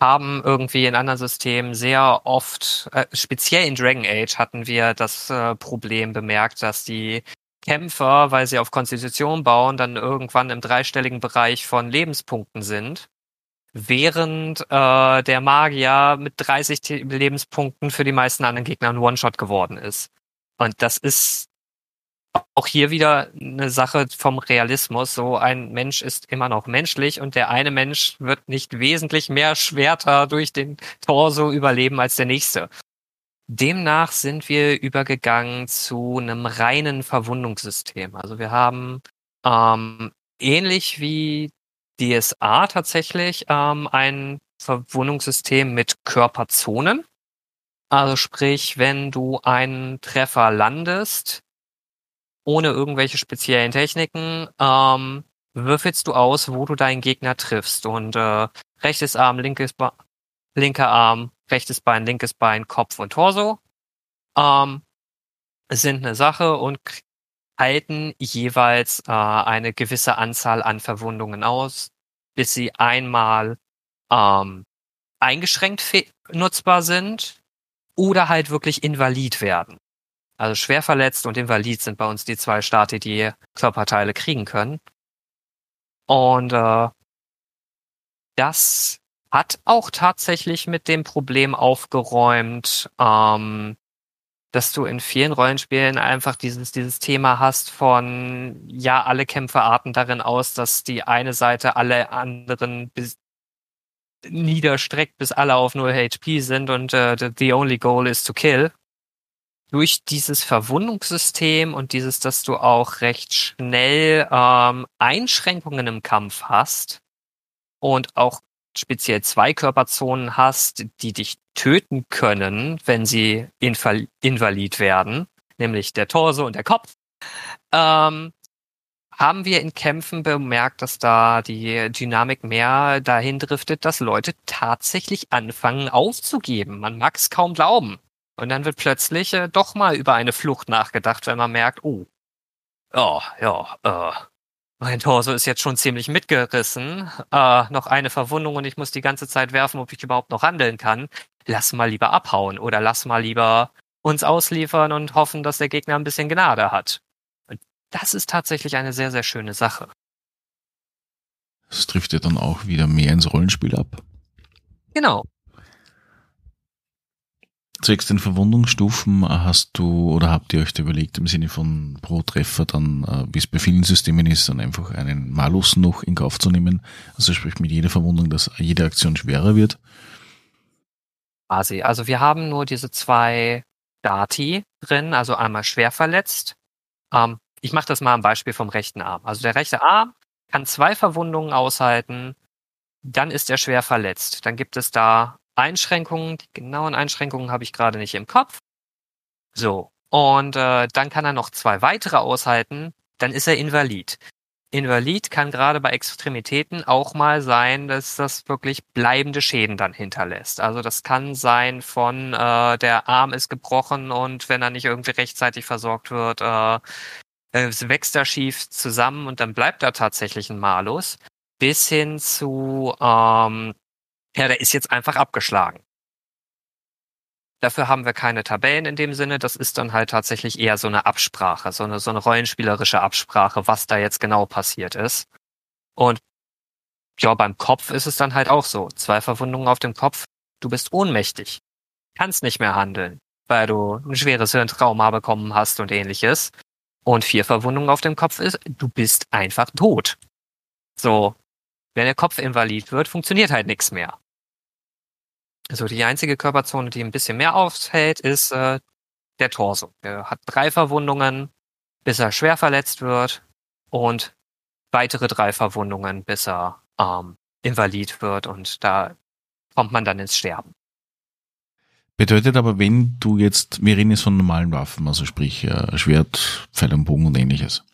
haben irgendwie in anderen Systemen sehr oft, äh, speziell in Dragon Age hatten wir das äh, Problem bemerkt, dass die Kämpfer, weil sie auf Konstitution bauen, dann irgendwann im dreistelligen Bereich von Lebenspunkten sind während äh, der Magier mit 30 Lebenspunkten für die meisten anderen Gegner ein One-Shot geworden ist. Und das ist auch hier wieder eine Sache vom Realismus. So ein Mensch ist immer noch menschlich und der eine Mensch wird nicht wesentlich mehr Schwerter durch den Torso überleben als der nächste. Demnach sind wir übergegangen zu einem reinen Verwundungssystem. Also wir haben ähm, ähnlich wie DSA tatsächlich ähm, ein Verwundungssystem mit Körperzonen. Also sprich, wenn du einen Treffer landest, ohne irgendwelche speziellen Techniken, ähm, würfelst du aus, wo du deinen Gegner triffst. Und äh, rechtes Arm, linkes Be linker Arm, rechtes Bein, linkes Bein, Kopf und Torso ähm, sind eine Sache und halten jeweils äh, eine gewisse Anzahl an Verwundungen aus, bis sie einmal ähm, eingeschränkt nutzbar sind oder halt wirklich invalid werden. Also schwer verletzt und invalid sind bei uns die zwei Stati, die Körperteile kriegen können. Und äh, das hat auch tatsächlich mit dem Problem aufgeräumt, ähm, dass du in vielen Rollenspielen einfach dieses, dieses Thema hast von, ja, alle Kämpfe arten darin aus, dass die eine Seite alle anderen bis niederstreckt, bis alle auf 0 HP sind und uh, the only goal is to kill. Durch dieses Verwundungssystem und dieses, dass du auch recht schnell ähm, Einschränkungen im Kampf hast und auch speziell zwei Körperzonen hast, die dich töten können, wenn sie invalid werden, nämlich der Torso und der Kopf, ähm, haben wir in Kämpfen bemerkt, dass da die Dynamik mehr dahin driftet, dass Leute tatsächlich anfangen aufzugeben. Man mag es kaum glauben. Und dann wird plötzlich äh, doch mal über eine Flucht nachgedacht, wenn man merkt, oh, oh ja, äh, mein Torso ist jetzt schon ziemlich mitgerissen. Äh, noch eine Verwundung und ich muss die ganze Zeit werfen, ob ich überhaupt noch handeln kann. Lass mal lieber abhauen oder lass mal lieber uns ausliefern und hoffen, dass der Gegner ein bisschen Gnade hat. Und das ist tatsächlich eine sehr, sehr schöne Sache. Das trifft ja dann auch wieder mehr ins Rollenspiel ab. Genau. Zwecks den Verwundungsstufen hast du oder habt ihr euch da überlegt im Sinne von pro Treffer dann, äh, wie es bei vielen Systemen ist, dann einfach einen Malus noch in Kauf zu nehmen? Also sprich mit jeder Verwundung, dass jede Aktion schwerer wird? Quasi. Also wir haben nur diese zwei Dati drin, also einmal schwer verletzt. Ähm, ich mache das mal am Beispiel vom rechten Arm. Also der rechte Arm kann zwei Verwundungen aushalten, dann ist er schwer verletzt. Dann gibt es da Einschränkungen, die genauen Einschränkungen habe ich gerade nicht im Kopf. So, und äh, dann kann er noch zwei weitere aushalten, dann ist er invalid. Invalid kann gerade bei Extremitäten auch mal sein, dass das wirklich bleibende Schäden dann hinterlässt. Also das kann sein von äh, der Arm ist gebrochen und wenn er nicht irgendwie rechtzeitig versorgt wird, äh, wächst er schief zusammen und dann bleibt da tatsächlich ein Malus. Bis hin zu ähm, ja, der ist jetzt einfach abgeschlagen. Dafür haben wir keine Tabellen in dem Sinne. Das ist dann halt tatsächlich eher so eine Absprache, so eine, so eine rollenspielerische Absprache, was da jetzt genau passiert ist. Und ja, beim Kopf ist es dann halt auch so. Zwei Verwundungen auf dem Kopf, du bist ohnmächtig. Kannst nicht mehr handeln, weil du ein schweres Hirntrauma bekommen hast und ähnliches. Und vier Verwundungen auf dem Kopf ist, du bist einfach tot. So, wenn der Kopf invalid wird, funktioniert halt nichts mehr. Also die einzige Körperzone, die ein bisschen mehr aushält, ist äh, der Torso. Er hat drei Verwundungen, bis er schwer verletzt wird und weitere drei Verwundungen, bis er ähm, invalid wird und da kommt man dann ins Sterben. Bedeutet aber, wenn du jetzt, wir reden jetzt von normalen Waffen, also sprich äh, Schwert, Pfeil und Bogen und ähnliches.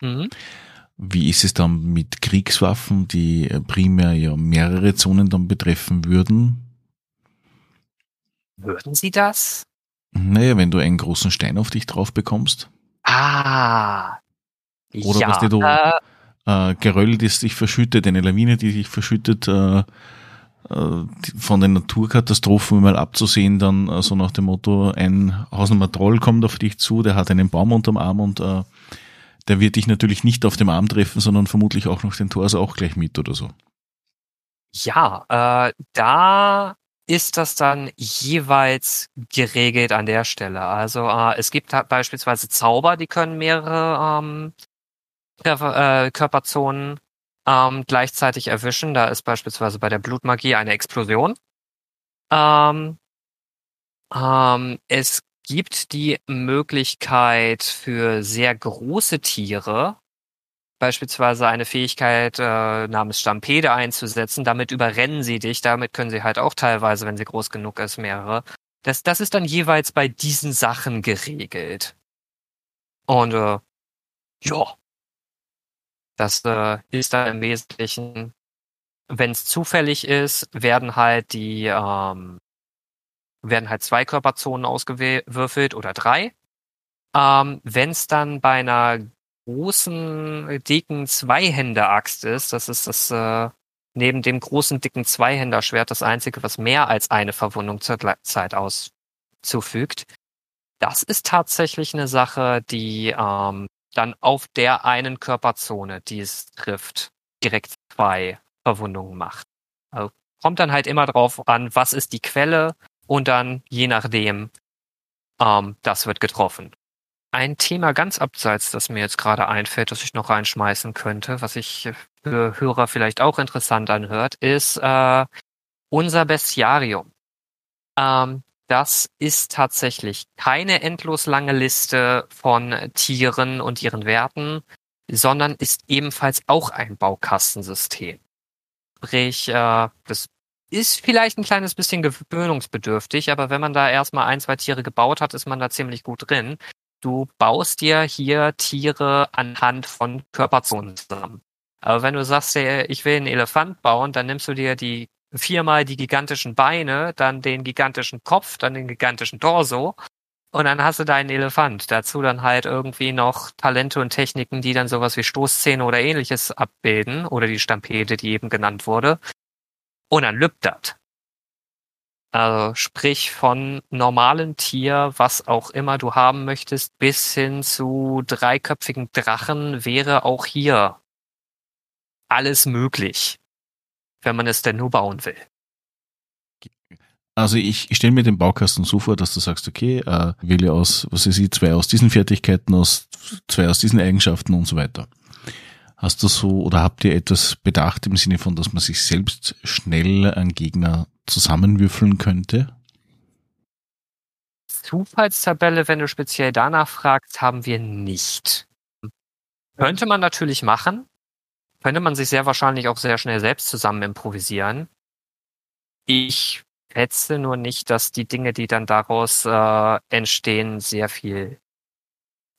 Mhm. Wie ist es dann mit Kriegswaffen, die primär ja mehrere Zonen dann betreffen würden? Würden sie das? Naja, wenn du einen großen Stein auf dich drauf bekommst. Ah. Oder ja, was du äh, äh, Geröll, das dich verschüttet, eine Lawine, die dich verschüttet, äh, äh, von den Naturkatastrophen mal abzusehen, dann äh, so nach dem Motto, ein Hausnummer Troll kommt auf dich zu, der hat einen Baum unterm Arm und äh, der wird dich natürlich nicht auf dem Arm treffen, sondern vermutlich auch noch den Torso auch gleich mit oder so. Ja, äh, da ist das dann jeweils geregelt an der Stelle. Also äh, es gibt halt beispielsweise Zauber, die können mehrere ähm, äh, Körperzonen ähm, gleichzeitig erwischen. Da ist beispielsweise bei der Blutmagie eine Explosion. Ähm, ähm, es gibt die Möglichkeit für sehr große Tiere beispielsweise eine Fähigkeit äh, namens Stampede einzusetzen. Damit überrennen sie dich. Damit können sie halt auch teilweise, wenn sie groß genug ist, mehrere. Das, das ist dann jeweils bei diesen Sachen geregelt. Und äh, ja, das äh, ist dann im Wesentlichen, wenn es zufällig ist, werden halt die ähm, werden halt zwei Körperzonen ausgewürfelt oder drei. Ähm, wenn es dann bei einer großen, dicken Zweihänder-Axt ist. Das ist das äh, neben dem großen, dicken Zweihänderschwert das einzige, was mehr als eine Verwundung zur Zeit auszufügt. Das ist tatsächlich eine Sache, die ähm, dann auf der einen Körperzone, die es trifft, direkt zwei Verwundungen macht. Also kommt dann halt immer drauf an, was ist die Quelle und dann je nachdem, ähm, das wird getroffen. Ein Thema ganz abseits, das mir jetzt gerade einfällt, das ich noch reinschmeißen könnte, was sich für Hörer vielleicht auch interessant anhört, ist äh, unser Bestiarium. Ähm, das ist tatsächlich keine endlos lange Liste von Tieren und ihren Werten, sondern ist ebenfalls auch ein Baukastensystem. Sprich, äh, das ist vielleicht ein kleines bisschen gewöhnungsbedürftig, aber wenn man da erstmal ein, zwei Tiere gebaut hat, ist man da ziemlich gut drin du baust dir hier Tiere anhand von Körperzonen zusammen. Aber wenn du sagst, ich will einen Elefant bauen, dann nimmst du dir die viermal die gigantischen Beine, dann den gigantischen Kopf, dann den gigantischen Torso und dann hast du deinen Elefant. Dazu dann halt irgendwie noch Talente und Techniken, die dann sowas wie Stoßzähne oder ähnliches abbilden oder die Stampede, die eben genannt wurde. Und dann lübt das. Also sprich von normalem Tier, was auch immer du haben möchtest, bis hin zu dreiköpfigen Drachen wäre auch hier alles möglich, wenn man es denn nur bauen will. Also ich, ich stelle mir den Baukasten so vor, dass du sagst, okay, äh, wähle aus, was weiß ich, zwei aus diesen Fertigkeiten, aus zwei aus diesen Eigenschaften und so weiter. Hast du so oder habt ihr etwas bedacht im Sinne von, dass man sich selbst schnell einen Gegner zusammenwürfeln könnte? Zufallstabelle, wenn du speziell danach fragst, haben wir nicht. Könnte man natürlich machen. Könnte man sich sehr wahrscheinlich auch sehr schnell selbst zusammen improvisieren. Ich schätze nur nicht, dass die Dinge, die dann daraus äh, entstehen, sehr viel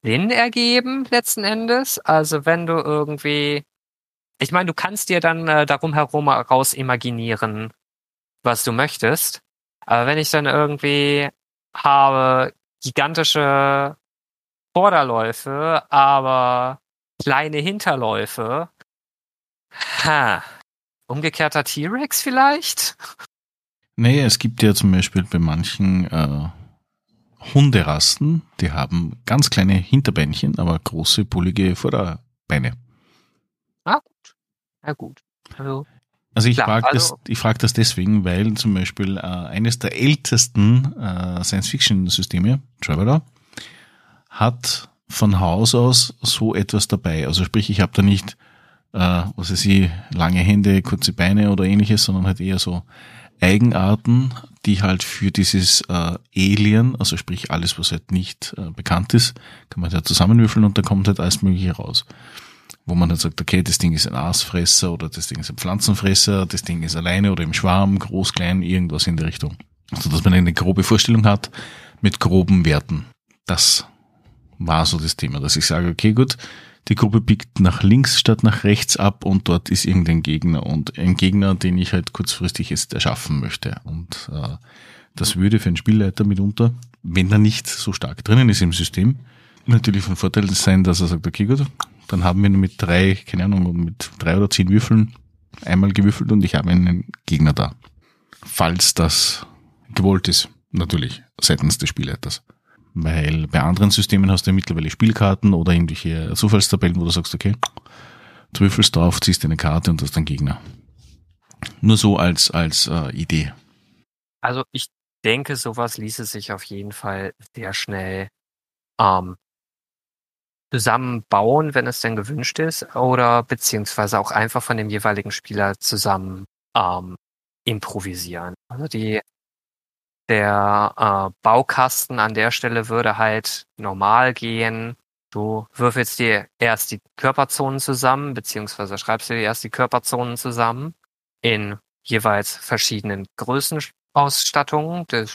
Sinn ergeben letzten Endes. Also wenn du irgendwie, ich meine, du kannst dir dann äh, darum herum raus imaginieren, was du möchtest. Aber wenn ich dann irgendwie habe gigantische Vorderläufe, aber kleine Hinterläufe, ha, umgekehrter T-Rex vielleicht? Naja, es gibt ja zum Beispiel bei manchen äh, Hunderassen, die haben ganz kleine Hinterbeinchen, aber große, bullige Vorderbeine. Ah, gut. Ja, gut. Also, Also ich frage also- das, ich frag das deswegen, weil zum Beispiel äh, eines der ältesten äh, Science-Fiction-Systeme, Traveler, hat von Haus aus so etwas dabei. Also sprich, ich habe da nicht, äh, was weiß ich, lange Hände, kurze Beine oder ähnliches, sondern halt eher so Eigenarten, die halt für dieses äh, Alien, also sprich alles, was halt nicht äh, bekannt ist, kann man halt zusammenwürfeln und da kommt halt alles Mögliche raus wo man dann sagt, okay, das Ding ist ein Aasfresser oder das Ding ist ein Pflanzenfresser, das Ding ist alleine oder im Schwarm, groß, klein, irgendwas in der Richtung. Also dass man eine grobe Vorstellung hat mit groben Werten. Das war so das Thema, dass ich sage, okay, gut, die Gruppe biegt nach links statt nach rechts ab und dort ist irgendein Gegner und ein Gegner, den ich halt kurzfristig jetzt erschaffen möchte. Und äh, das würde für einen Spielleiter mitunter, wenn er nicht so stark drinnen ist im System, natürlich von Vorteil sein, dass er sagt, okay, gut, dann haben wir mit drei, keine Ahnung, mit drei oder zehn Würfeln einmal gewürfelt und ich habe einen Gegner da. Falls das gewollt ist, natürlich, seitens des Spielleiters. Weil bei anderen Systemen hast du ja mittlerweile Spielkarten oder irgendwelche Zufallstabellen, wo du sagst, okay, du würfelst drauf, ziehst eine Karte und hast einen Gegner. Nur so als, als äh, Idee. Also ich denke, sowas ließe sich auf jeden Fall sehr schnell ähm, zusammenbauen, wenn es denn gewünscht ist, oder beziehungsweise auch einfach von dem jeweiligen Spieler zusammen ähm, improvisieren. Also die der äh, Baukasten an der Stelle würde halt normal gehen. Du würfelst dir erst die Körperzonen zusammen, beziehungsweise schreibst dir erst die Körperzonen zusammen in jeweils verschiedenen Größenausstattungen. Der,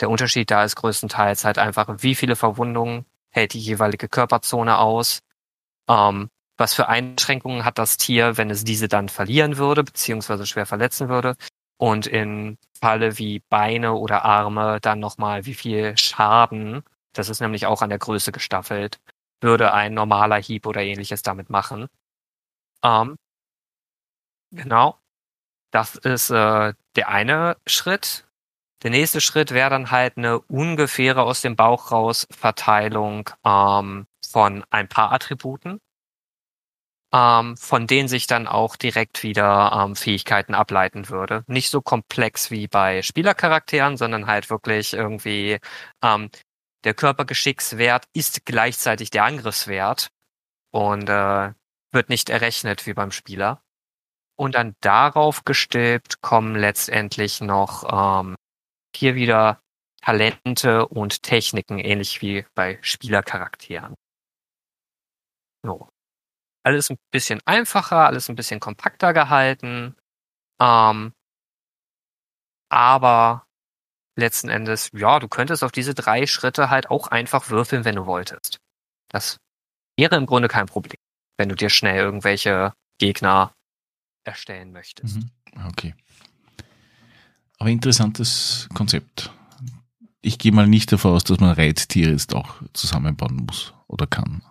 der Unterschied da ist größtenteils halt einfach, wie viele Verwundungen hält die jeweilige Körperzone aus, ähm, was für Einschränkungen hat das Tier, wenn es diese dann verlieren würde, beziehungsweise schwer verletzen würde. Und in Falle wie Beine oder Arme dann nochmal, wie viel Schaden, das ist nämlich auch an der Größe gestaffelt, würde ein normaler Hieb oder ähnliches damit machen. Ähm, genau. Das ist äh, der eine Schritt. Der nächste Schritt wäre dann halt eine ungefähre aus dem Bauch raus Verteilung ähm, von ein paar Attributen, ähm, von denen sich dann auch direkt wieder ähm, Fähigkeiten ableiten würde. Nicht so komplex wie bei Spielercharakteren, sondern halt wirklich irgendwie ähm, der Körpergeschickswert ist gleichzeitig der Angriffswert und äh, wird nicht errechnet wie beim Spieler. Und dann darauf gestülpt kommen letztendlich noch ähm, hier wieder Talente und Techniken, ähnlich wie bei Spielercharakteren. So. Alles ein bisschen einfacher, alles ein bisschen kompakter gehalten. Ähm, aber letzten Endes, ja, du könntest auf diese drei Schritte halt auch einfach würfeln, wenn du wolltest. Das wäre im Grunde kein Problem, wenn du dir schnell irgendwelche Gegner erstellen möchtest. Mhm. Okay. Aber interessantes Konzept. Ich gehe mal nicht davon aus, dass man Reittiere jetzt auch zusammenbauen muss oder kann.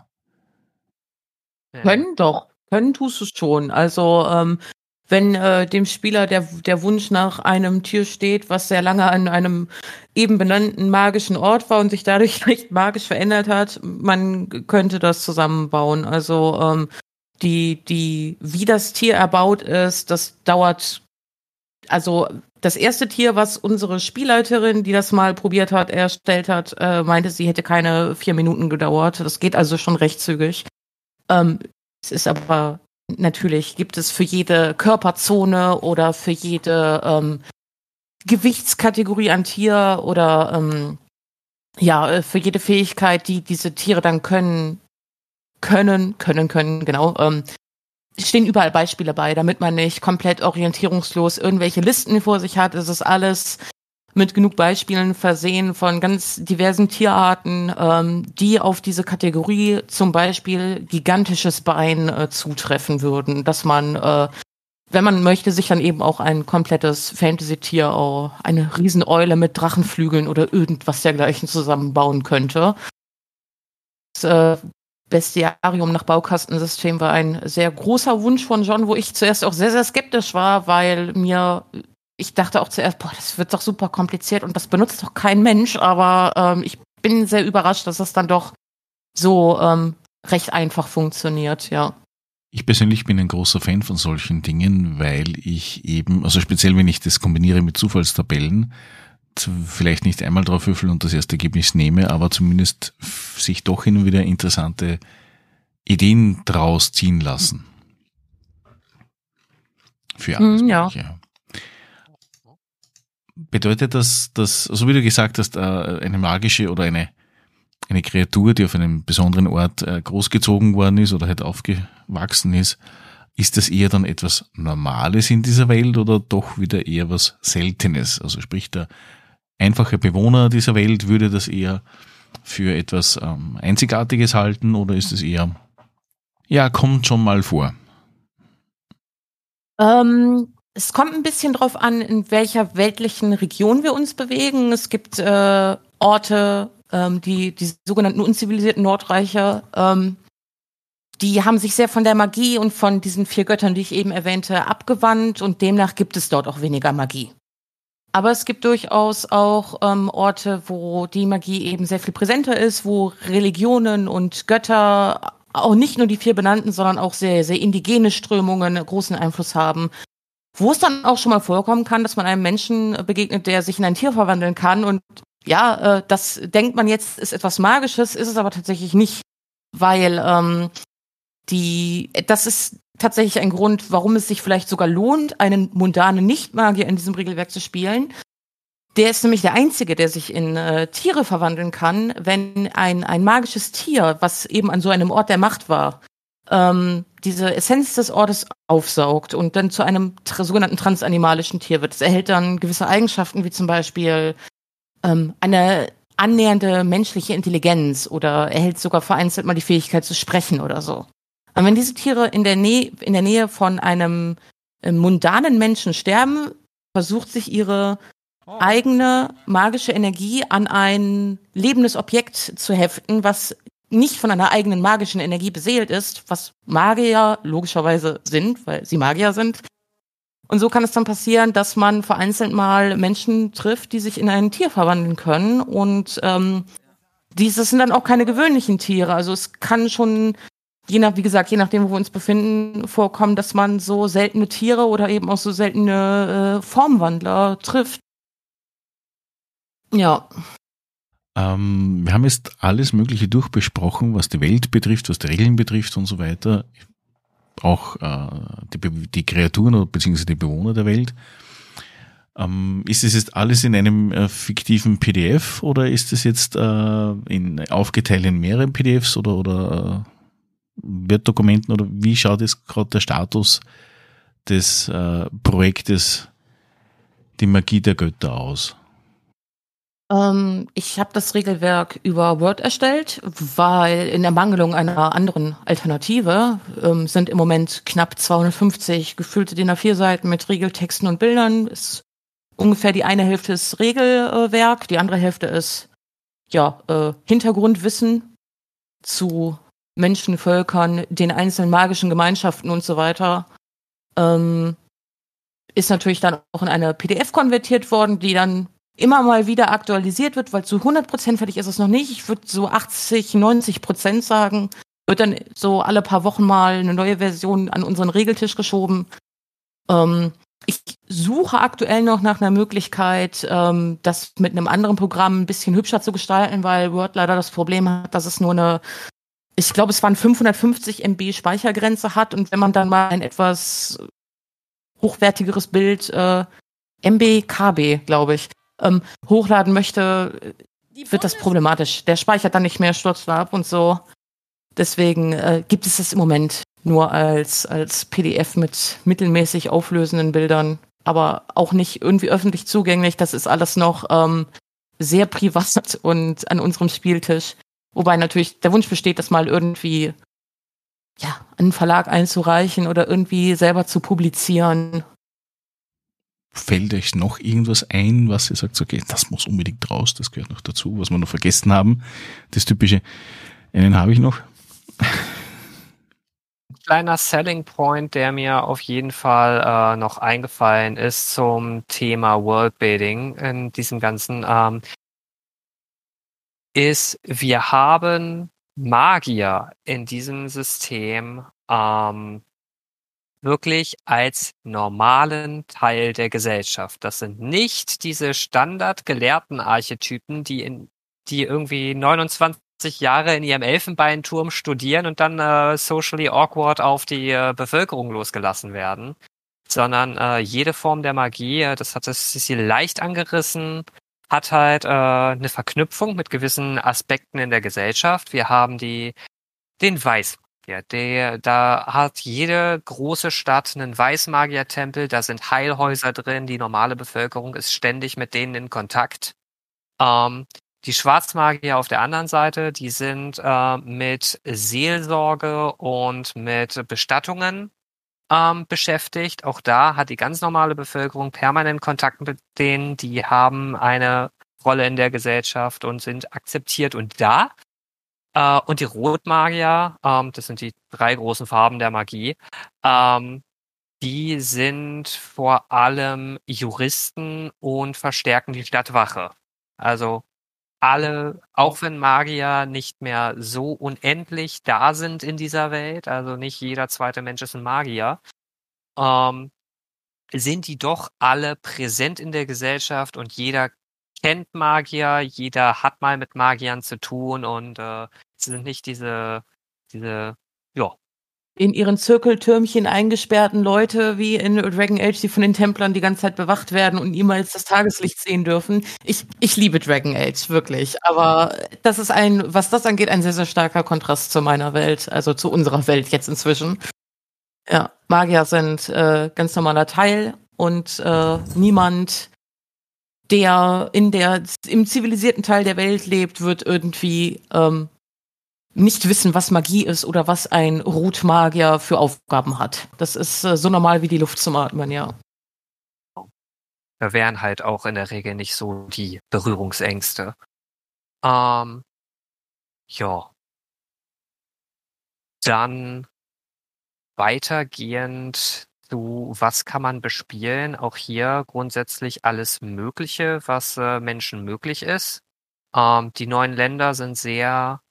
Können doch. Können tust du schon. Also ähm, wenn äh, dem Spieler der, der Wunsch nach einem Tier steht, was sehr lange an einem eben benannten magischen Ort war und sich dadurch (laughs) recht magisch verändert hat, man könnte das zusammenbauen. Also ähm, die, die, wie das Tier erbaut ist, das dauert, also das erste Tier, was unsere Spielleiterin, die das mal probiert hat, erstellt hat, äh, meinte, sie hätte keine vier Minuten gedauert. Das geht also schon recht zügig. Ähm, es ist aber natürlich gibt es für jede Körperzone oder für jede ähm, Gewichtskategorie an Tier oder ähm, ja, äh, für jede Fähigkeit, die diese Tiere dann können, können, können, können, genau, ähm, stehen überall Beispiele bei, damit man nicht komplett orientierungslos irgendwelche Listen vor sich hat. Es ist alles mit genug Beispielen versehen von ganz diversen Tierarten, ähm, die auf diese Kategorie zum Beispiel gigantisches Bein äh, zutreffen würden, dass man, äh, wenn man möchte, sich dann eben auch ein komplettes Fantasy-Tier, oh, eine Rieseneule mit Drachenflügeln oder irgendwas dergleichen zusammenbauen könnte. Das äh, Bestiarium nach Baukastensystem war ein sehr großer Wunsch von John, wo ich zuerst auch sehr, sehr skeptisch war, weil mir ich dachte auch zuerst, boah, das wird doch super kompliziert und das benutzt doch kein Mensch, aber ähm, ich bin sehr überrascht, dass das dann doch so ähm, recht einfach funktioniert, ja. Ich persönlich bin ein großer Fan von solchen Dingen, weil ich eben, also speziell wenn ich das kombiniere mit Zufallstabellen, vielleicht nicht einmal drauf würfel und das erste Ergebnis nehme, aber zumindest sich doch hin und wieder interessante Ideen draus ziehen lassen. Für alles. Mm, ja. Bedeutet das, dass, so wie du gesagt hast, äh, eine magische oder eine, eine Kreatur, die auf einem besonderen Ort äh, großgezogen worden ist oder halt aufgewachsen ist, ist das eher dann etwas Normales in dieser Welt oder doch wieder eher was Seltenes? Also sprich, der einfache Bewohner dieser Welt würde das eher für etwas ähm, Einzigartiges halten oder ist es eher, ja, kommt schon mal vor? Ähm, es kommt ein bisschen drauf an, in welcher weltlichen Region wir uns bewegen. Es gibt äh, Orte, ähm, die, die sogenannten unzivilisierten Nordreicher, ähm, die haben sich sehr von der Magie und von diesen vier Göttern, die ich eben erwähnte, abgewandt und demnach gibt es dort auch weniger Magie. Aber es gibt durchaus auch ähm, Orte, wo die Magie eben sehr viel präsenter ist, wo Religionen und Götter auch nicht nur die vier benannten, sondern auch sehr, sehr indigene Strömungen großen Einfluss haben wo es dann auch schon mal vorkommen kann, dass man einem Menschen begegnet, der sich in ein Tier verwandeln kann. Und ja, äh, das denkt man jetzt ist etwas Magisches, ist es aber tatsächlich nicht, weil ähm, die, das ist tatsächlich ein Grund, warum es sich vielleicht sogar lohnt, einen mundanen Nichtmagier in diesem Regelwerk zu spielen. Der ist nämlich der Einzige, der sich in äh, Tiere verwandeln kann, wenn ein, ein magisches Tier, was eben an so einem Ort der Macht war, ähm, diese Essenz des Ortes aufsaugt und dann zu einem tra sogenannten transanimalischen Tier wird. Es erhält dann gewisse Eigenschaften, wie zum Beispiel ähm, eine annähernde menschliche Intelligenz oder erhält sogar vereinzelt mal die Fähigkeit zu sprechen oder so. Und wenn diese Tiere in der, Nähe, in der Nähe von einem äh, mundanen Menschen sterben, versucht sich ihre eigene magische Energie an ein lebendes Objekt zu heften, was nicht von einer eigenen magischen Energie beseelt ist, was Magier logischerweise sind, weil sie Magier sind. Und so kann es dann passieren, dass man vereinzelt mal Menschen trifft, die sich in ein Tier verwandeln können. Und ähm, dieses sind dann auch keine gewöhnlichen Tiere. Also es kann schon, je nach, wie gesagt, je nachdem, wo wir uns befinden, vorkommen, dass man so seltene Tiere oder eben auch so seltene äh, Formwandler trifft. Ja. Ähm, wir haben jetzt alles Mögliche durchbesprochen, was die Welt betrifft, was die Regeln betrifft und so weiter. Auch äh, die, die Kreaturen bzw. die Bewohner der Welt. Ähm, ist es jetzt alles in einem äh, fiktiven PDF oder ist es jetzt äh, in, aufgeteilt in mehreren PDFs oder, oder äh, Word-Dokumenten oder wie schaut jetzt gerade der Status des äh, Projektes Die Magie der Götter aus? Ähm, ich habe das Regelwerk über Word erstellt, weil in Ermangelung einer anderen Alternative ähm, sind im Moment knapp 250 gefüllte DIN A4-Seiten mit Regeltexten und Bildern. Es ungefähr die eine Hälfte ist Regelwerk, die andere Hälfte ist ja äh, Hintergrundwissen zu Menschen, Völkern, den einzelnen magischen Gemeinschaften und so weiter. Ähm, ist natürlich dann auch in eine PDF konvertiert worden, die dann immer mal wieder aktualisiert wird, weil zu 100% fertig ist es noch nicht. Ich würde so 80, 90% sagen. Wird dann so alle paar Wochen mal eine neue Version an unseren Regeltisch geschoben. Ähm, ich suche aktuell noch nach einer Möglichkeit, ähm, das mit einem anderen Programm ein bisschen hübscher zu gestalten, weil Word leider das Problem hat, dass es nur eine, ich glaube, es waren 550 MB Speichergrenze hat und wenn man dann mal ein etwas hochwertigeres Bild, äh, MB, glaube ich, ähm, hochladen möchte, wird das problematisch. Der speichert dann nicht mehr, stürzt da ab und so. Deswegen äh, gibt es das im Moment nur als, als PDF mit mittelmäßig auflösenden Bildern, aber auch nicht irgendwie öffentlich zugänglich. Das ist alles noch ähm, sehr privat (laughs) und an unserem Spieltisch. Wobei natürlich der Wunsch besteht, das mal irgendwie ja, an einen Verlag einzureichen oder irgendwie selber zu publizieren. Fällt euch noch irgendwas ein, was ihr sagt, okay, das muss unbedingt raus, das gehört noch dazu, was wir noch vergessen haben? Das typische, einen habe ich noch. Kleiner Selling Point, der mir auf jeden Fall äh, noch eingefallen ist zum Thema Worldbuilding in diesem ganzen, ähm, ist, wir haben Magier in diesem System ähm, wirklich als normalen Teil der Gesellschaft. Das sind nicht diese standardgelehrten Archetypen, die in die irgendwie 29 Jahre in ihrem Elfenbeinturm studieren und dann äh, socially awkward auf die äh, Bevölkerung losgelassen werden, sondern äh, jede Form der Magie, äh, das hat es sie leicht angerissen, hat halt äh, eine Verknüpfung mit gewissen Aspekten in der Gesellschaft. Wir haben die den Weißmagier, der da hat jede große Stadt einen Weißmagier-Tempel, da sind Heilhäuser drin, die normale Bevölkerung ist ständig mit denen in Kontakt. Ähm, die Schwarzmagier auf der anderen Seite, die sind äh, mit Seelsorge und mit Bestattungen ähm, beschäftigt. Auch da hat die ganz normale Bevölkerung permanent Kontakt mit denen, die haben eine Rolle in der Gesellschaft und sind akzeptiert und da. Äh, und die Rotmagier, ähm, das sind die drei großen Farben der Magie, ähm, die sind vor allem Juristen und verstärken die Stadtwache. Also alle, auch wenn Magier nicht mehr so unendlich da sind in dieser Welt, also nicht jeder zweite Mensch ist ein Magier, ähm, sind die doch alle präsent in der Gesellschaft und jeder kennt Magier, jeder hat mal mit Magiern zu tun und äh, sind nicht diese, diese, ja, in ihren Zirkeltürmchen eingesperrten Leute wie in Dragon Age, die von den Templern die ganze Zeit bewacht werden und niemals das Tageslicht sehen dürfen. Ich, ich liebe Dragon Age, wirklich. Aber das ist ein, was das angeht, ein sehr, sehr starker Kontrast zu meiner Welt, also zu unserer Welt jetzt inzwischen. Ja, Magier sind äh, ganz normaler Teil und äh, niemand, der in der im zivilisierten Teil der Welt lebt, wird irgendwie ähm, nicht wissen, was Magie ist oder was ein Rotmagier für Aufgaben hat. Das ist äh, so normal wie die Luft zum Atmen, ja. Da wären halt auch in der Regel nicht so die Berührungsängste. Ähm, ja. Dann weitergehend zu, was kann man bespielen? Auch hier grundsätzlich alles Mögliche, was äh, Menschen möglich ist. Ähm, die neuen Länder sind sehr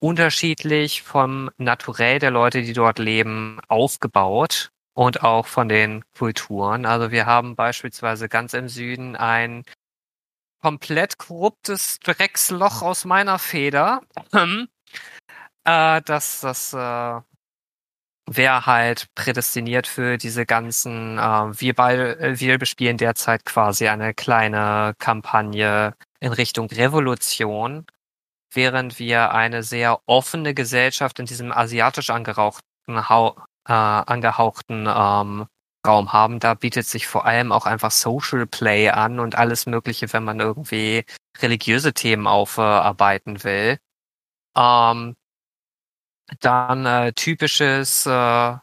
unterschiedlich vom Naturell der Leute, die dort leben, aufgebaut und auch von den Kulturen. Also wir haben beispielsweise ganz im Süden ein komplett korruptes Drecksloch aus meiner Feder. (clears throat) äh, das das äh, wäre halt prädestiniert für diese ganzen, äh, wir äh, wir bespielen derzeit quasi eine kleine Kampagne in Richtung Revolution während wir eine sehr offene Gesellschaft in diesem asiatisch angehauchten, Hau äh, angehauchten ähm, Raum haben. Da bietet sich vor allem auch einfach Social Play an und alles Mögliche, wenn man irgendwie religiöse Themen aufarbeiten will. Ähm, dann äh, typisches, äh,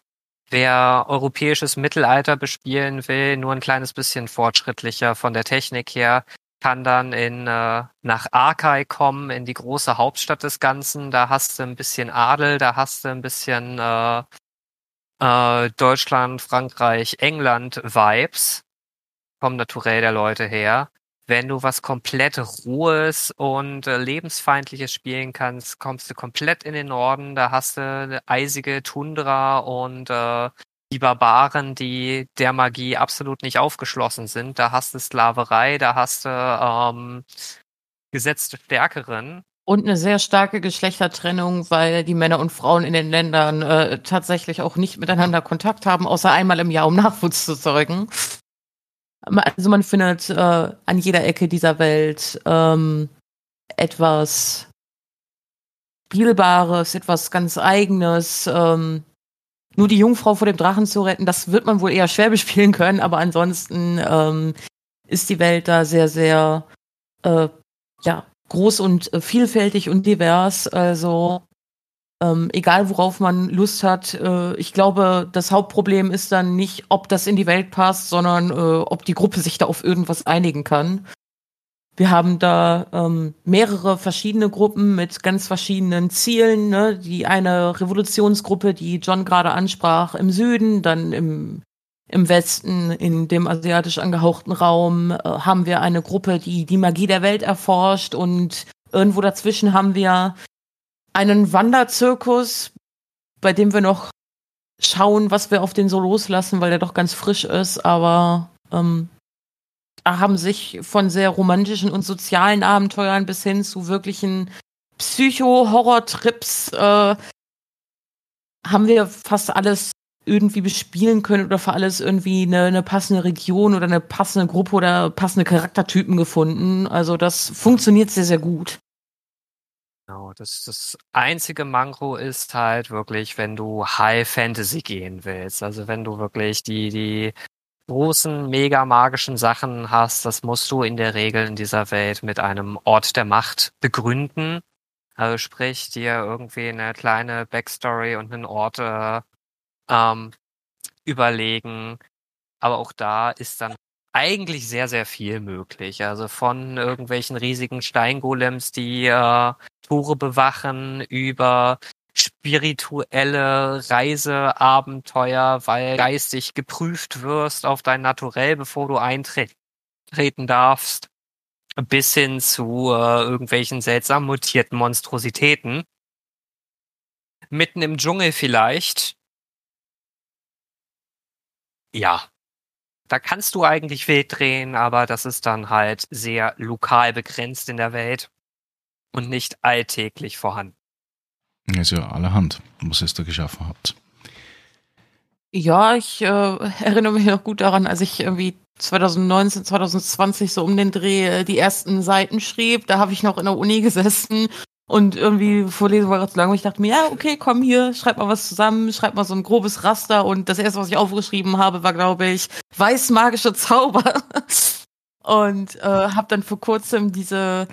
wer europäisches Mittelalter bespielen will, nur ein kleines bisschen fortschrittlicher von der Technik her, kann dann in äh, nach Arkai kommen, in die große Hauptstadt des Ganzen. Da hast du ein bisschen Adel, da hast du ein bisschen äh, äh, Deutschland, Frankreich, England Vibes. Kommen naturell der Leute her. Wenn du was komplett Ruhes und äh, Lebensfeindliches spielen kannst, kommst du komplett in den Norden. Da hast du eine eisige Tundra und äh, die Barbaren, die der Magie absolut nicht aufgeschlossen sind. Da hast du Sklaverei, da hast du ähm, gesetzte Stärkeren. Und eine sehr starke Geschlechtertrennung, weil die Männer und Frauen in den Ländern äh, tatsächlich auch nicht miteinander Kontakt haben, außer einmal im Jahr, um Nachwuchs zu zeugen. Also man findet äh, an jeder Ecke dieser Welt ähm, etwas Spielbares, etwas ganz Eigenes. Ähm, nur die Jungfrau vor dem Drachen zu retten, das wird man wohl eher schwer bespielen können, aber ansonsten ähm, ist die Welt da sehr, sehr äh, ja, groß und äh, vielfältig und divers. Also ähm, egal worauf man Lust hat, äh, ich glaube, das Hauptproblem ist dann nicht, ob das in die Welt passt, sondern äh, ob die Gruppe sich da auf irgendwas einigen kann. Wir haben da ähm, mehrere verschiedene Gruppen mit ganz verschiedenen Zielen. Ne? Die eine Revolutionsgruppe, die John gerade ansprach, im Süden, dann im, im Westen, in dem asiatisch angehauchten Raum, äh, haben wir eine Gruppe, die die Magie der Welt erforscht und irgendwo dazwischen haben wir einen Wanderzirkus, bei dem wir noch schauen, was wir auf den so loslassen, weil der doch ganz frisch ist, aber ähm, haben sich von sehr romantischen und sozialen Abenteuern bis hin zu wirklichen Psycho-Horror-Trips äh, haben wir fast alles irgendwie bespielen können oder für alles irgendwie eine, eine passende Region oder eine passende Gruppe oder passende Charaktertypen gefunden. Also das funktioniert sehr, sehr gut. Genau, das, das einzige Manko ist halt wirklich, wenn du High Fantasy gehen willst. Also wenn du wirklich die, die großen, mega magischen Sachen hast, das musst du in der Regel in dieser Welt mit einem Ort der Macht begründen. Also sprich, dir irgendwie eine kleine Backstory und einen Ort äh, ähm, überlegen. Aber auch da ist dann eigentlich sehr, sehr viel möglich. Also von irgendwelchen riesigen Steingolems, die äh, Tore bewachen, über spirituelle Reiseabenteuer, weil geistig geprüft wirst auf dein Naturell, bevor du eintreten darfst, bis hin zu äh, irgendwelchen seltsam mutierten Monstrositäten. Mitten im Dschungel vielleicht. Ja, da kannst du eigentlich wild drehen, aber das ist dann halt sehr lokal begrenzt in der Welt und nicht alltäglich vorhanden. Also allerhand, was ihr da geschaffen habt. Ja, ich äh, (laughs) erinnere mich noch gut daran, als ich irgendwie 2019, 2020 so um den Dreh äh, die ersten Seiten schrieb. Da habe ich noch in der Uni gesessen und irgendwie Vorlesung war zu lang und ich dachte mir, ja, okay, komm hier, schreib mal was zusammen, schreib mal so ein grobes Raster und das erste, was ich aufgeschrieben habe, war, glaube ich, weißmagische Zauber. (laughs) und äh, habe dann vor kurzem diese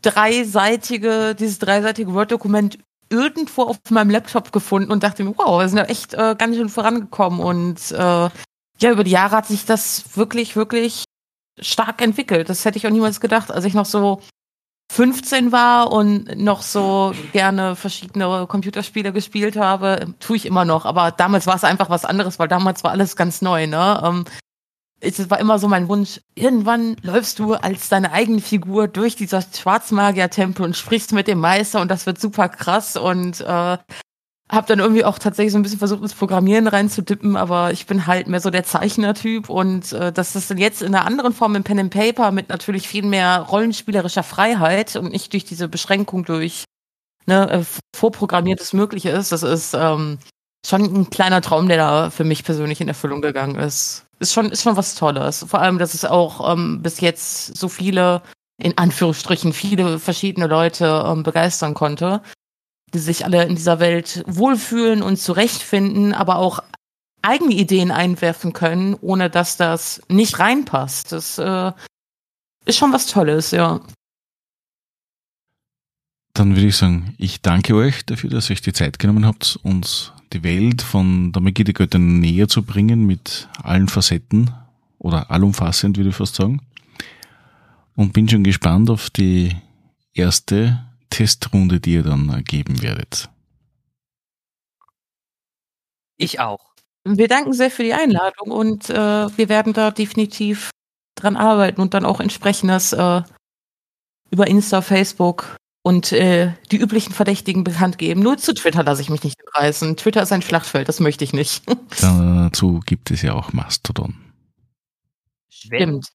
dreiseitige, dieses dreiseitige Word-Dokument irgendwo auf meinem Laptop gefunden und dachte mir, wow, wir sind ja echt äh, ganz schön vorangekommen und äh, ja, über die Jahre hat sich das wirklich, wirklich stark entwickelt. Das hätte ich auch niemals gedacht, als ich noch so 15 war und noch so gerne verschiedene Computerspiele gespielt habe, tue ich immer noch. Aber damals war es einfach was anderes, weil damals war alles ganz neu. Ne? Ähm, es war immer so mein Wunsch, irgendwann läufst du als deine eigene Figur durch dieser Schwarzmagier-Tempel und sprichst mit dem Meister und das wird super krass und äh, hab dann irgendwie auch tatsächlich so ein bisschen versucht, ins Programmieren reinzudippen, aber ich bin halt mehr so der Zeichnertyp und äh, dass das dann jetzt in einer anderen Form im Pen and Paper mit natürlich viel mehr rollenspielerischer Freiheit und nicht durch diese Beschränkung durch ne, äh, vorprogrammiertes Mögliche ist, das ist ähm, schon ein kleiner Traum, der da für mich persönlich in Erfüllung gegangen ist. Ist schon, ist schon was Tolles. Vor allem, dass es auch ähm, bis jetzt so viele, in Anführungsstrichen, viele verschiedene Leute ähm, begeistern konnte sich alle in dieser Welt wohlfühlen und zurechtfinden, aber auch eigene Ideen einwerfen können, ohne dass das nicht reinpasst. Das äh, ist schon was Tolles, ja. Dann würde ich sagen, ich danke euch dafür, dass ihr euch die Zeit genommen habt, uns die Welt von der Magie der Götter näher zu bringen mit allen Facetten oder allumfassend, würde ich fast sagen. Und bin schon gespannt auf die erste Testrunde, die ihr dann geben werdet. Ich auch. Wir danken sehr für die Einladung und äh, wir werden da definitiv dran arbeiten und dann auch entsprechendes äh, über Insta, Facebook und äh, die üblichen Verdächtigen bekannt geben. Nur zu Twitter lasse ich mich nicht reißen. Twitter ist ein Schlachtfeld, das möchte ich nicht. (laughs) Dazu gibt es ja auch Mastodon. Stimmt.